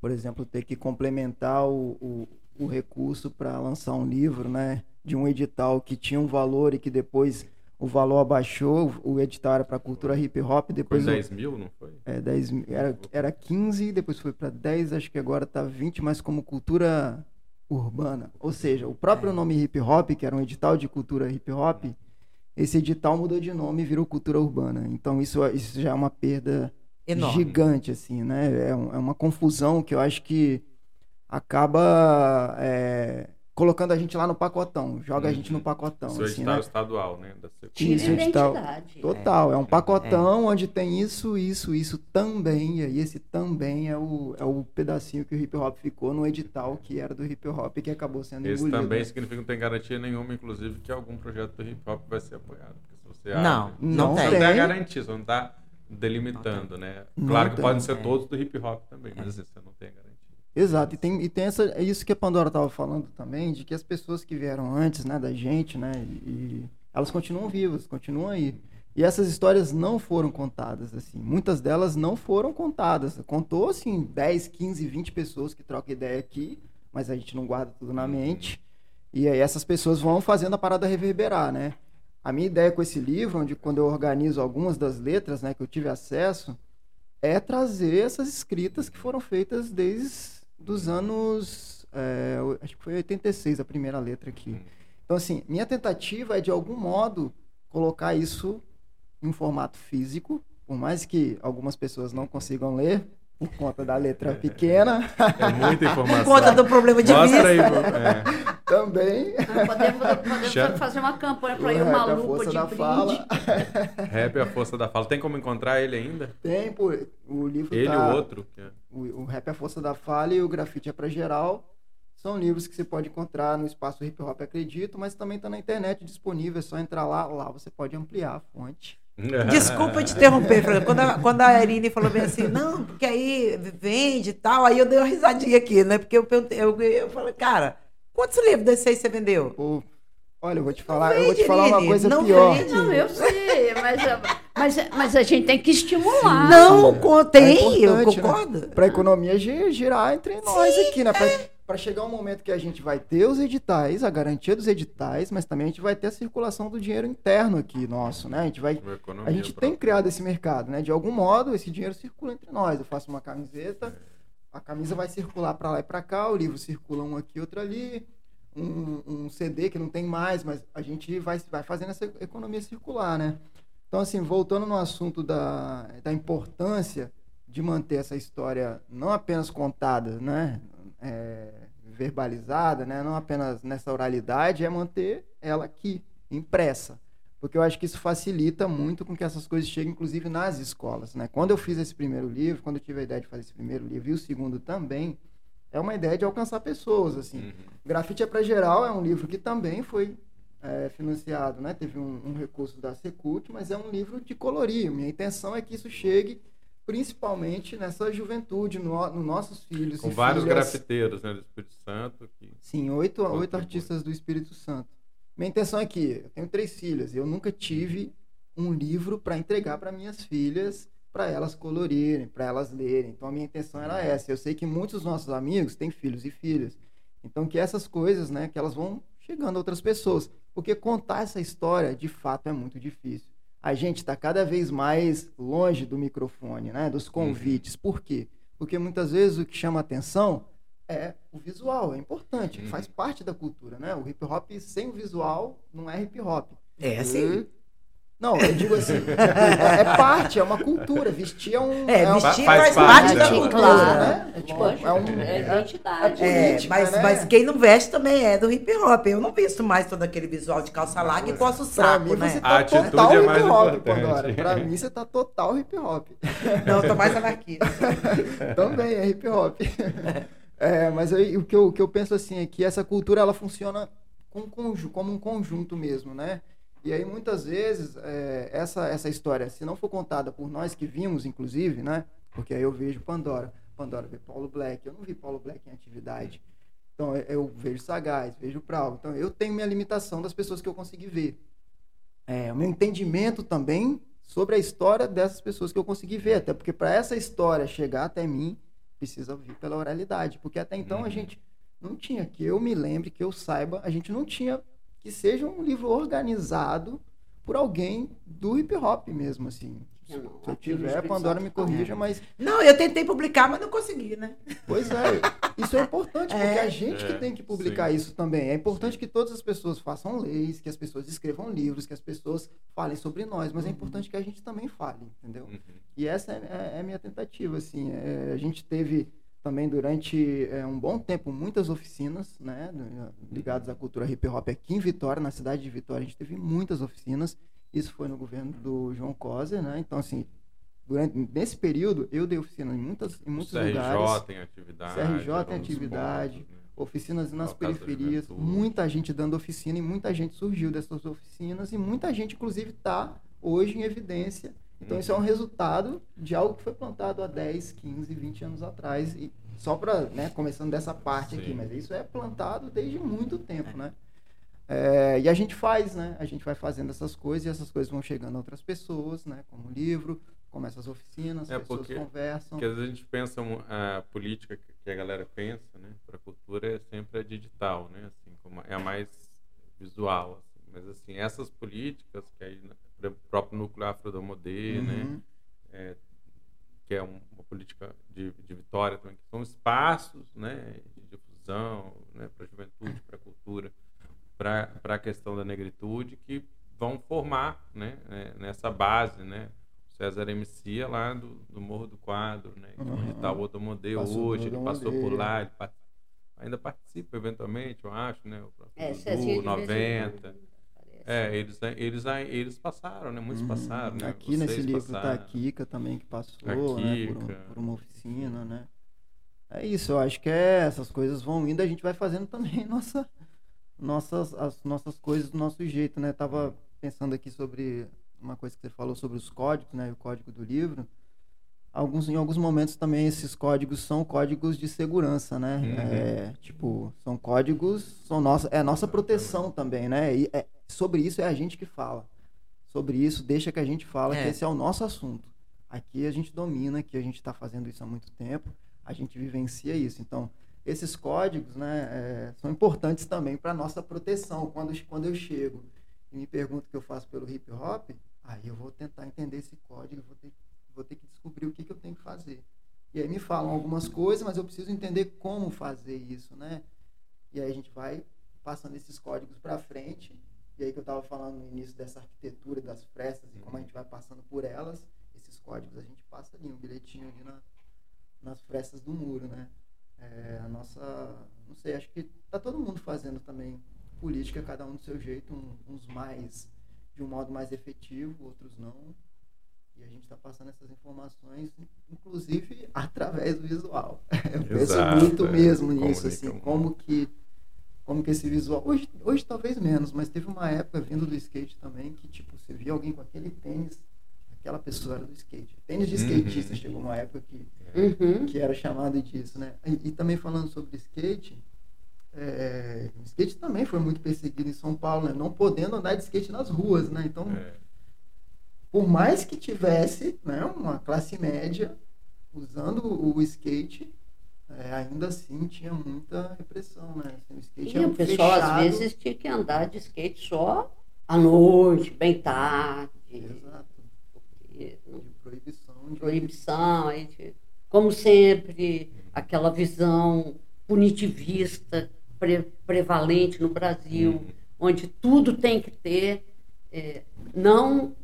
por exemplo, ter que complementar o, o, o recurso para lançar um livro, né? De um edital que tinha um valor e que depois o valor abaixou, o edital era para cultura hip hop, depois Foi o- 10 mil, não foi? é, 10, mil- era, era 15, depois foi para 10, acho que agora tá 20, mas como cultura urbana. Ou seja, o próprio nome hip hop, que era um edital de cultura hip hop, esse edital mudou de nome e virou cultura urbana. Então isso, isso já é uma perda Enorme. gigante, assim, né? É, um- é uma confusão que eu acho que acaba é, colocando a gente lá no pacotão, joga a gente no pacotão. Seu assim, edital né? estadual, né? Da Isso, edital. identidade. Total, é um pacotão onde tem isso, isso, isso também. E aí esse também é o, é o pedacinho que o hip hop ficou no edital que era do hip hop e que acabou sendo Esse engolido. também né? significa que não tem garantia nenhuma, inclusive, que algum projeto do hip hop vai ser apoiado. Porque se você Não, abre, não você tem. não tem a garantia, você não está delimitando, né? Não Claro que tem. podem ser É. todos do hip hop também, mas assim, você não tem a garantia. Exato, e tem, e tem essa, é isso que a Pandora estava falando também, de que as pessoas que vieram antes, né, da gente, né, e elas continuam vivas, continuam aí. E essas histórias não foram contadas, assim, muitas delas não foram contadas. Contou, assim, 10, 15, 20 pessoas que trocam ideia aqui, mas a gente não guarda tudo na mente. E aí essas pessoas vão fazendo a parada reverberar, né? A minha ideia com esse livro, onde quando eu organizo algumas das letras, né, que eu tive acesso, é trazer essas escritas que foram feitas desde os anos, é, acho que foi 86 a primeira letra aqui. Então assim, minha tentativa é de algum modo colocar isso em um formato físico, por mais que algumas pessoas não consigam ler por conta da letra pequena, É muita Por informação. conta do problema de Mostra vista. aí, é. também. Podemos, podemos fazer uma campanha para O ir o rap é a maluco força de da brinde. fala. Rap é a força da fala. Tem como encontrar ele ainda? Tem, pô, o livro Ele tá... ou outro? é- O, o Rap é a Força da Fala e o Grafite é pra Geral. São livros que você pode encontrar no espaço Hip Hop Acredito, mas também está na internet disponível. É só entrar lá, lá você pode ampliar a fonte. Desculpa te interromper, Fran. Quando a, quando a Irine falou bem assim, não, porque aí vende e tal, aí eu dei uma risadinha aqui, né? Porque eu perguntei, eu, eu falei, cara, quantos livros desses aí você vendeu? Pô, olha, eu vou te falar, eu vou te vende, falar uma Irine, coisa não pior. vende. Não, eu sei, mas, mas, mas a gente tem que estimular. Não, contei, É eu né? concordo. Para a economia gi- girar entre nós aqui, né? Para chegar um momento que a gente vai ter os editais, a garantia dos editais, mas também a gente vai ter a circulação do dinheiro interno aqui nosso, né? A gente vai A gente tem criado esse mercado, né? De algum modo, esse dinheiro circula entre nós. Eu faço uma camiseta, a camisa vai circular para lá e para cá, o livro circula um aqui, outro ali, um, um CD que não tem mais, mas a gente vai, vai fazendo essa economia circular, né? Então, assim, voltando no assunto da, da importância de manter essa história não apenas contada, né? É, verbalizada, né? Não apenas nessa oralidade, é manter ela aqui, impressa porque eu acho que isso facilita muito com que essas coisas cheguem, inclusive, nas escolas. Né? Quando eu fiz esse primeiro livro, quando eu tive a ideia de fazer esse primeiro livro, e o segundo também, é uma ideia de alcançar pessoas. assim. Uhum. Grafite é para geral é um livro que também foi é, financiado, né? teve um, um recurso da Secult, mas é um livro de colorir. Minha intenção é que isso chegue principalmente nessa juventude, no, nos nossos filhos. Com e vários filhas. grafiteiros né, do Espírito Santo. Que... Sim, oito, oito artistas do Espírito Santo. Minha intenção é que eu tenho três filhas e eu nunca tive um livro para entregar para minhas filhas, para elas colorirem, para elas lerem. Então a minha intenção era essa. Eu sei que muitos dos nossos amigos têm filhos e filhas. Então que essas coisas, né, que elas vão chegando a outras pessoas, porque contar essa história de fato é muito difícil. A gente está cada vez mais longe do microfone, né, dos convites. Por quê? Porque muitas vezes o que chama atenção é o visual, é importante, Uhum. faz parte da cultura, né? O hip hop sem o visual não é hip hop. É assim. Não, eu digo assim, é, é parte, é uma cultura. Vestir é um. É, um- vestir faz faz, parte da dela. cultura, Claro. né? É, tipo, Lógico, é um. é é- identidade. É, política, mas, né? mas quem não veste também é do hip hop. Eu não visto mais todo aquele visual de calça larga e coço o Pra saco, mim, né? você A tá total é hip hop, importante. Pandora. Pra mim, você tá total hip hop. Não, eu tô mais anarquista. <laughs> Também é hip hop. É, mas aí, o, que eu, o que eu penso assim é que essa cultura ela funciona com como um conjunto mesmo, né? E aí muitas vezes é, essa, essa história, se não for contada por nós que vimos, inclusive, né? Porque aí eu vejo Pandora. Pandora ver Paulo Black. Eu não vi Paulo Black em atividade. Então eu, vejo Sagaz, vejo Prau. Então eu tenho minha limitação das pessoas que eu consegui ver. É, o meu entendimento também sobre a história dessas pessoas que eu consegui ver. Até porque para essa história chegar até mim, precisa vir pela oralidade. Porque até então a Uhum. gente não tinha, que eu me lembre, que eu saiba, a gente não tinha que seja um livro organizado por alguém do hip hop mesmo, assim. Não, Se eu tiver, Pandora me corrija, mas Não, eu tentei publicar, mas não consegui, né? Pois é, isso é importante, porque É. a gente que É, tem que publicar sim. isso também. É importante Sim. que todas as pessoas façam leis, que as pessoas escrevam livros, que as pessoas falem sobre nós, mas é Uhum. importante que a gente também fale, entendeu? Uhum. E essa é, é- é a minha tentativa, assim. é, a gente teve também durante é, um bom tempo muitas oficinas, né, ligadas à cultura hip hop aqui em Vitória, na cidade de Vitória, a gente teve muitas oficinas. Isso foi no governo do João Coser, né? Então, assim, durante nesse período eu dei oficina em muitas em muitos CRJ lugares. tem atividade. CRJ tem atividade, pontos, né? oficinas nas periferias, muita gente dando oficina e muita gente surgiu dessas oficinas e muita gente, inclusive, está hoje em evidência. Então, isso é um resultado de algo que foi plantado há 10, 15, 20 anos atrás. E só para, né, começando dessa parte aqui, Sim. mas isso é plantado desde muito tempo, né? É, e a gente faz, né? A gente vai fazendo essas coisas e essas coisas vão chegando a outras pessoas, né? Como livro, como essas oficinas, É, as pessoas porque- conversam. Porque às vezes a gente pensa a política que- a galera pensa, né, para a cultura é sempre a digital, né, assim, como é a mais visual, assim. mas assim essas políticas que aí o próprio núcleo Afrodomodê, né, Uhum. é, que é um- uma política de, de Vitória também, que são espaços, né, de difusão, né, para a juventude, para a cultura, para a questão da negritude que vão formar, né, é, nessa base, né, César MC é lá do, do Morro do Quadro, né? Uhum. Onde está o Odomodê Passou no hoje, ele passou por lá, ele pa- ainda participa eventualmente, eu acho, né? O próprio É, Dudu, Cezinha de vez em 90. É, eles, eles, eles passaram, né? Muitos Uhum. passaram, né? Aqui nesse Vocês livro tá a passaram. Kika também que passou, né, por, um- por uma oficina, né? É isso, eu acho que é, essas coisas vão indo, a gente vai fazendo também <laughs> nossa, nossas, as nossas coisas do nosso jeito, né? Tava pensando aqui sobre uma coisa que você falou sobre os códigos, né? O código do livro. Alguns, em alguns momentos também esses códigos são códigos de segurança, né? Uhum. É, tipo, são códigos, são nossa, é nossa proteção também, né? E é- sobre isso é a gente que fala. Sobre isso, deixa que a gente fala É. que esse é o nosso assunto. Aqui a gente domina, que a gente está fazendo isso há muito tempo, a gente vivencia isso. Então, esses códigos né, é, são importantes também para nossa proteção. Quando, quando eu chego e me pergunto o que eu faço pelo hip hop, aí eu vou tentar entender esse código, vou ter, vou ter que descobrir o que, que eu tenho que fazer. E aí me falam algumas coisas, mas eu preciso entender como fazer isso, né? E aí a gente vai passando esses códigos para frente. E aí que eu estava falando no início dessa arquitetura das frestas e como a gente vai passando por elas, esses códigos a gente passa ali, um bilhetinho ali na, nas frestas do muro, né? É, a nossa, não sei, acho que tá todo mundo fazendo também política, cada um do seu jeito, um- uns mais de um modo mais efetivo, outros não. E a gente está passando essas informações, inclusive através do visual. <laughs> Eu penso Exato, muito é. mesmo Comunica nisso, assim, como que como que esse visual. Hoje, hoje talvez menos, mas teve uma época vindo do skate também que, tipo, você via alguém com aquele tênis, aquela pessoa era do skate. Tênis de Uhum. skatista chegou uma época que, Uhum. que era chamado disso, né? E, e também falando sobre skate, é, o skate também foi muito perseguido em São Paulo, né? Não podendo andar de skate nas ruas, né? Então, É. por mais que tivesse né, uma classe média usando o, skate, é, ainda assim tinha muita repressão, né? Assim, o skate E o pessoal, fechado. às vezes, tinha que andar de skate só à noite, bem tarde. Exato. porque De proibição. De... proibição, de- como sempre, aquela visão punitivista pre- prevalente no Brasil, Uhum. onde tudo tem que ter, é, não.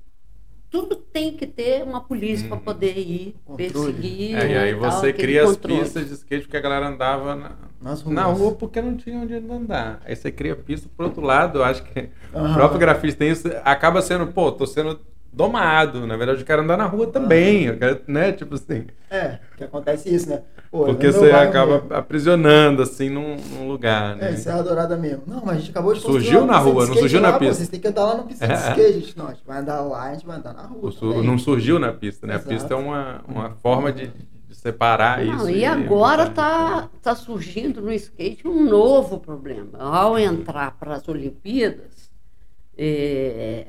Tudo tem que ter uma polícia para Uhum. poder ir Controle. perseguir. É, e aí tal, você cria as controle. pistas de skate porque a galera andava na, Nas ruas. na rua porque não tinha onde andar. Aí você cria pista por outro lado, eu acho que o Aham. próprio grafista tem isso, acaba sendo, pô, tô sendo domado. Na verdade, eu quero andar na rua também. Eu quero, né? Tipo assim. É, que acontece isso, né? Pô, Porque você acaba mesmo. aprisionando, assim, num, num lugar, né? É, Serra Dourada mesmo. Não, mas a gente acabou de construir Surgiu na de rua, não skate surgiu na lá, pô, pista. Vocês têm que andar lá no pista de É. skate. A gente, não, a gente vai andar lá, a gente vai andar na rua. O su- também. não surgiu na pista, né? Exato. A pista é uma, uma forma de, de separar Não, isso. e é agora está tá surgindo no skate um novo problema. Ao entrar para as Olimpíadas, é,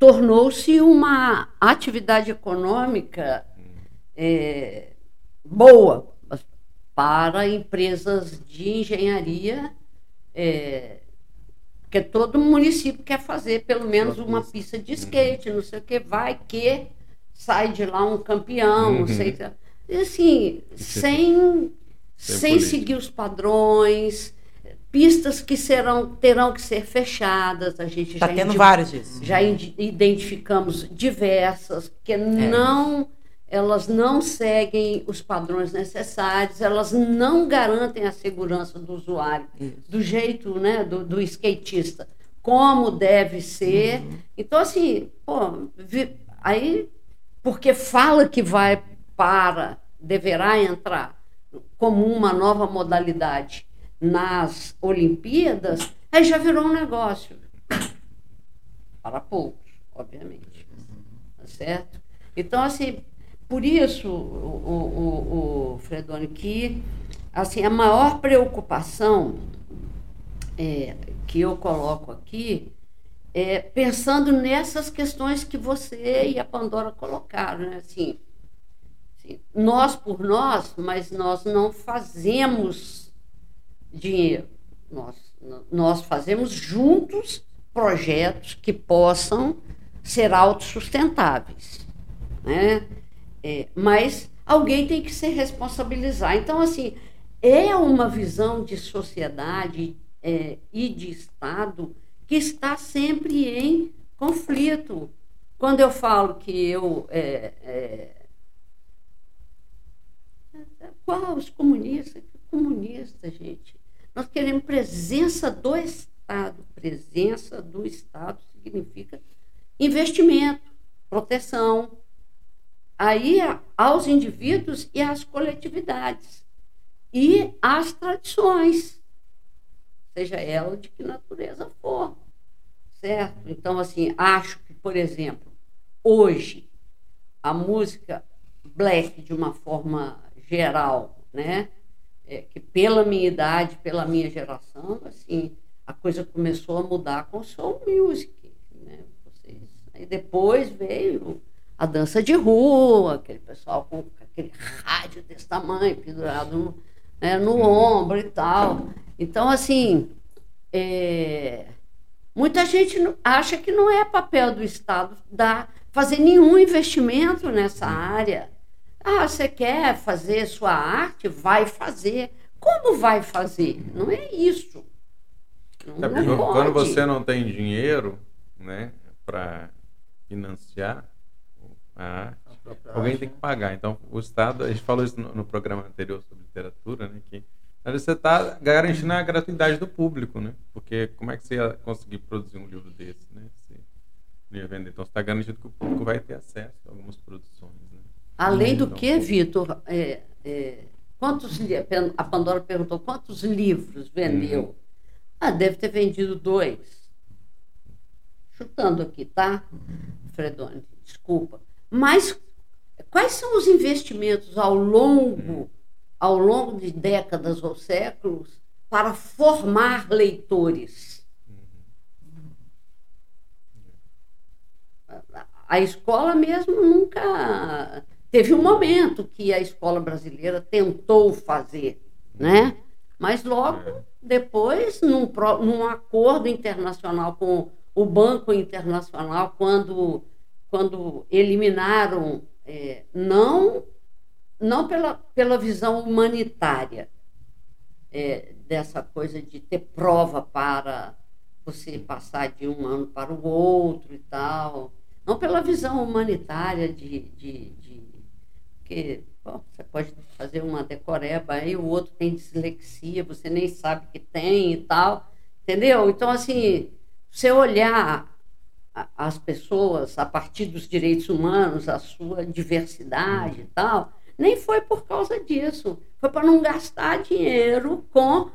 tornou-se uma atividade econômica é, boa para empresas de engenharia, é, porque todo município quer fazer pelo menos uma pista. de skate, não sei o que, vai que sai de lá um campeão, não Uhum. sei o que. E assim, sem, Sem sem política. seguir os padrões, pistas que serão, terão que ser fechadas, a gente Está já tendo vários disso. já identificamos diversas que não elas não seguem os padrões necessários, elas não garantem a segurança do usuário Isso. do jeito né, do, do skatista, como deve ser. Então, assim, pô, vi- aí, porque fala que vai para, deverá entrar como uma nova modalidade nas Olimpíadas, aí já virou um negócio. Para poucos, obviamente. Tá certo? Então, assim, por isso, o, o, o, Fredoni, que assim, a maior preocupação é, que eu coloco aqui é pensando nessas questões que você e a Pandora colocaram, né? Assim, assim, nós por nós, mas nós não fazemos dinheiro. Nós, nós fazemos juntos projetos que possam ser autossustentáveis. Né? É, mas alguém tem que se responsabilizar. Então, assim, é uma visão de sociedade é, e de Estado que está sempre em conflito. Quando eu falo que eu. É, é, qual os comunistas? Comunista, gente? Nós queremos presença do Estado. Presença do Estado significa investimento, proteção, aí aos indivíduos e às coletividades e às tradições, seja ela de que natureza for, certo? Então, assim, acho que, por exemplo, hoje a música black de uma forma geral, né? É, que pela minha idade, pela minha geração, assim, a coisa começou a mudar com o soul music, né? Vocês, aí depois veio a dança de rua, aquele pessoal com aquele rádio desse tamanho pendurado no, né, no ombro e tal. Então, assim, é, muita gente acha que não é papel do Estado dar, fazer nenhum investimento nessa área. Ah, você quer fazer sua arte? Vai fazer. Como vai fazer? Não é isso. Não, É, não quando você não tem dinheiro, né, para financiar a arte, alguém arte, tem que né? pagar. Então, o Estado, a gente falou isso no, no programa anterior sobre literatura, né, que você está garantindo a gratuidade do público, né? Porque como é que você ia conseguir produzir um livro desse, né? Se não ia vender. Então, você está garantindo que o público vai ter acesso a algumas produções? Além do que, Vitor, é, é, quantos a Pandora perguntou quantos livros vendeu? Uhum. Ah, deve ter vendido dois. Chutando aqui, tá? Fredone, desculpa. Mas quais são os investimentos ao longo, ao longo de décadas ou séculos para formar leitores? A escola mesmo nunca teve um momento que a escola brasileira tentou fazer, né? Mas logo depois, num, num acordo internacional com o Banco Internacional, quando, quando eliminaram, eh, não, não pela, pela visão humanitária, eh, dessa coisa de ter prova para você passar de um ano para o outro e tal, não pela visão humanitária de, de, de que bom, você pode fazer uma decoreba aí, o outro tem dislexia, você nem sabe que tem e tal, entendeu? Então, assim, você olhar as pessoas a partir dos direitos humanos, a sua diversidade e tal, nem foi por causa disso, foi para não gastar dinheiro com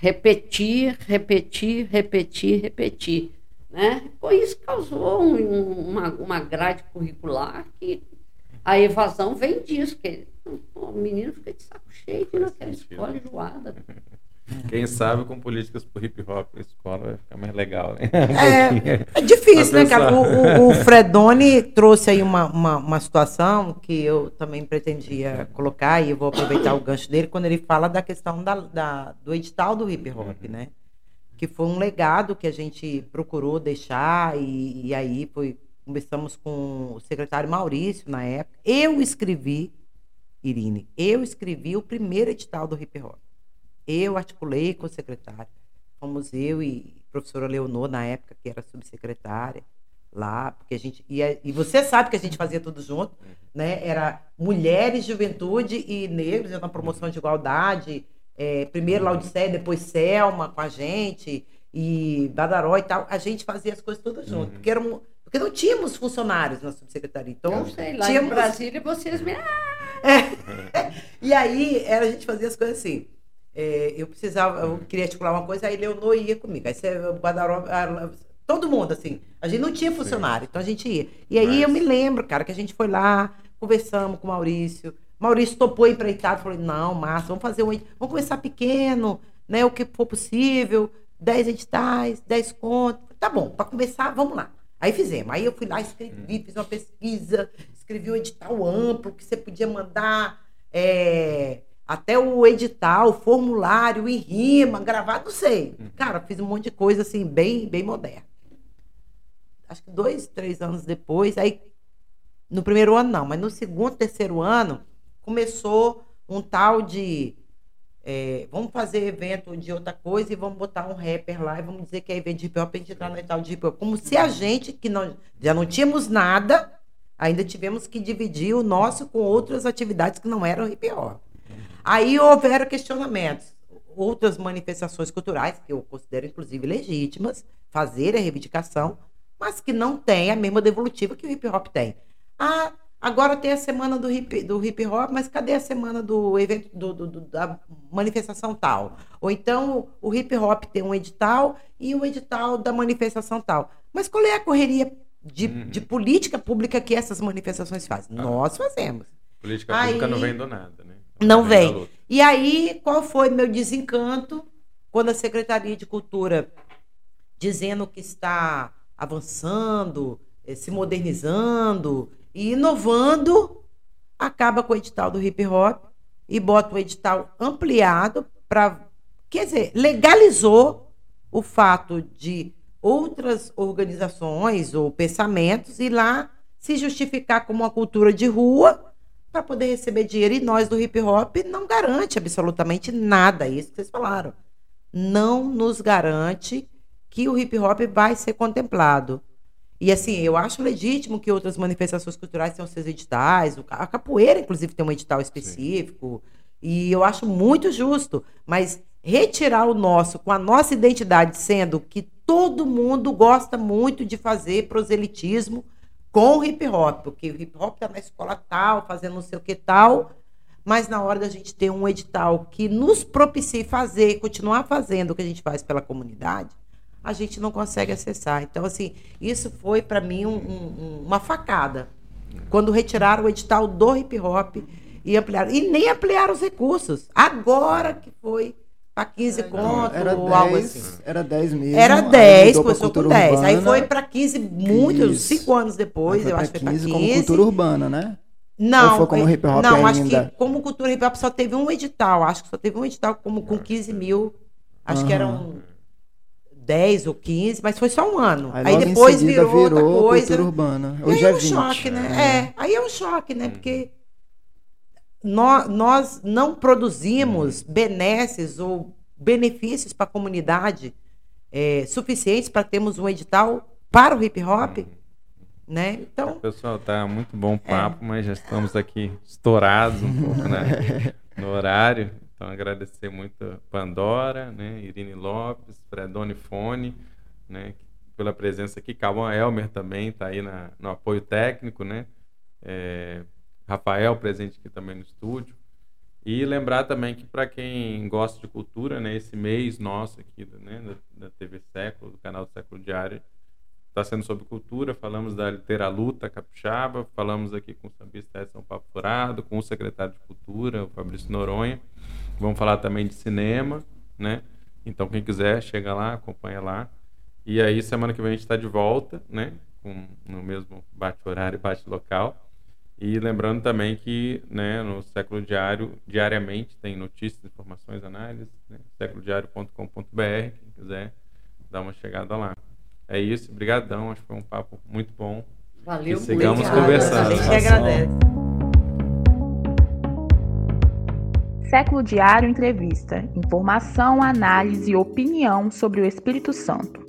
repetir, repetir, repetir, repetir. Né? Pô, isso causou um- uma, uma grade curricular que A evasão vem disso, que o menino fica de saco cheio de naquela escola enjoada. <laughs> Quem sabe com políticas pro hip hop na escola vai ficar mais legal, né? É, <laughs> é difícil, né, cara? O, o- o Fredoni trouxe aí uma, uma, uma situação que eu também pretendia colocar, e eu vou aproveitar o gancho dele, quando ele fala da questão da, da- do edital do hip hop, né? Que foi um legado que a gente procurou deixar, e, e aí foi, conversamos com o secretário Maurício na época. Eu escrevi, Irine, eu escrevi o primeiro edital do hip hop. Eu articulei com o secretário. Fomos eu e a professora Leonor, na época, que era subsecretária, lá, porque a gente. E, a- e você sabe que a gente fazia tudo junto, né? Era mulheres, juventude e negros, era uma promoção de igualdade. é, primeiro Laudicéia, depois Selma com a gente, e Badaró e tal. A gente fazia as coisas todas junto, Uhum. porque, éramos, porque não tínhamos funcionários na subsecretaria. Então, Eu sei, lá em tínhamos- Brasília vocês me. <laughs> e aí era, a gente fazia as coisas assim. É, eu precisava, eu queria articular uma coisa, aí Leonor ia comigo. Aí você, o Badaró, a- todo mundo, assim. A gente não tinha funcionário, então a gente ia. E aí Mas- eu me lembro, cara, que a gente foi lá, conversamos com o Maurício. Maurício topou empreitado, falou: não, Márcio, vamos fazer um. Vamos começar pequeno, né? O que for possível, 10 editais, 10 contos. Tá bom, para começar, vamos lá. Aí fizemos. Aí eu fui lá, escrevi, fiz uma pesquisa, escrevi um edital amplo que você podia mandar é, até o edital, formulário em rima, gravado, não sei. Cara, fiz um monte de coisa assim, bem, bem moderna. Acho que dois, três anos depois, aí no primeiro ano não, mas no segundo, terceiro ano, começou um tal de é, vamos fazer evento de outra coisa e vamos botar um rapper lá e vamos dizer que é evento de hip hop pra gente entrar no tal de hip hop. Como se a gente, que não, já não tínhamos nada, ainda tivemos que dividir o nosso com outras atividades que não eram hip hop. Aí houveram questionamentos. Outras manifestações culturais, que eu considero inclusive legítimas, fazer a reivindicação, mas que não têm a mesma devolutiva que o hip hop tem. Ah, agora tem a semana do hip, do hip hop, mas cadê a semana do evento do, do- do- da manifestação tal? Ou então o hip hop tem um edital e o edital da manifestação tal. Mas qual é a correria de, Uhum. de política pública que essas manifestações fazem? Nós fazemos. Política Aí- pública não vem do nada, né? Não da vem. luta. E aí, qual foi meu desencanto quando a Secretaria de Cultura, dizendo que está avançando, eh, se modernizando e inovando, acaba com o edital do hip hop e bota o edital ampliado para. Quer dizer, legalizou o fato de outras organizações ou pensamentos ir lá se justificar como uma cultura de rua para poder receber dinheiro. E nós do hip hop não garante absolutamente nada, isso que vocês falaram. Não nos garante que o hip hop vai ser contemplado. E assim, eu acho legítimo que outras manifestações culturais tenham seus editais. A capoeira, inclusive, tem um edital específico. E eu acho muito justo. Mas retirar o nosso com a nossa identidade, sendo que todo mundo gosta muito de fazer proselitismo com o hip hop, porque o hip hop está na escola tal, fazendo não sei o que tal, mas na hora da gente ter um edital que nos propicie fazer, continuar fazendo o que a gente faz pela comunidade, a gente não consegue acessar. Então, assim, isso foi para mim um- um- uma facada. Quando retiraram o edital do hip hop e ampliaram. E nem ampliaram os recursos. Agora que foi para 15 conto Era ou algo 10, assim. era 10 mesmo. Era aí 10, mudou pra começou com cultura 10. Aí urbana, foi para 15, muito, Isso. cinco anos depois, aí eu acho que foi para 15 15. como cultura urbana, né? Não, Ou foi como hip hop não, acho ainda? que como cultura hip hop só teve um edital. Acho que só teve um edital como, com 15 mil. Acho que Aham. eram 10 ou 15, mas foi só um ano. Aí, em depois seguida virou, outra coisa. cultura urbana. E aí Hoje é é um 20. choque, né? É, aí é um choque, né? Porque nó- nós não produzimos benesses ou benefícios para a comunidade é, suficientes para termos um edital para o hip hop, né? Então, Pessoal, tá muito bom o papo, mas já estamos aqui estourados um pouco né, <laughs> no horário. Então, agradecer muito Pandora, né, Irine Lopes, Fredone Fone, né, pela presença aqui. Cauã Elmer também está aí na, no apoio técnico, né? É, Rafael presente aqui também no estúdio. E lembrar também que para quem gosta de cultura, né, esse mês nosso aqui né, da, da TV Século, do canal do Século Diário, está sendo sobre cultura, falamos da Literaluta Capixaba, falamos aqui com o sambista Edson Papo Furado, com o secretário de Cultura, o Fabrício Noronha. Vamos falar também de cinema, né? Então, quem quiser, chega lá, acompanha lá. E aí, semana que vem a gente está de volta, né? Com, no mesmo bate-horário e bate-local. E lembrando também que né, no Século Diário, diariamente, tem notícias, informações, análises, né? séculodiário.com.br, quem quiser dar uma chegada lá. É isso, brigadão, acho que foi um papo muito bom. Valeu e sigamos muito. conversando. A gente agradece. Século Diário Entrevista. Informação, análise e opinião sobre o Espírito Santo.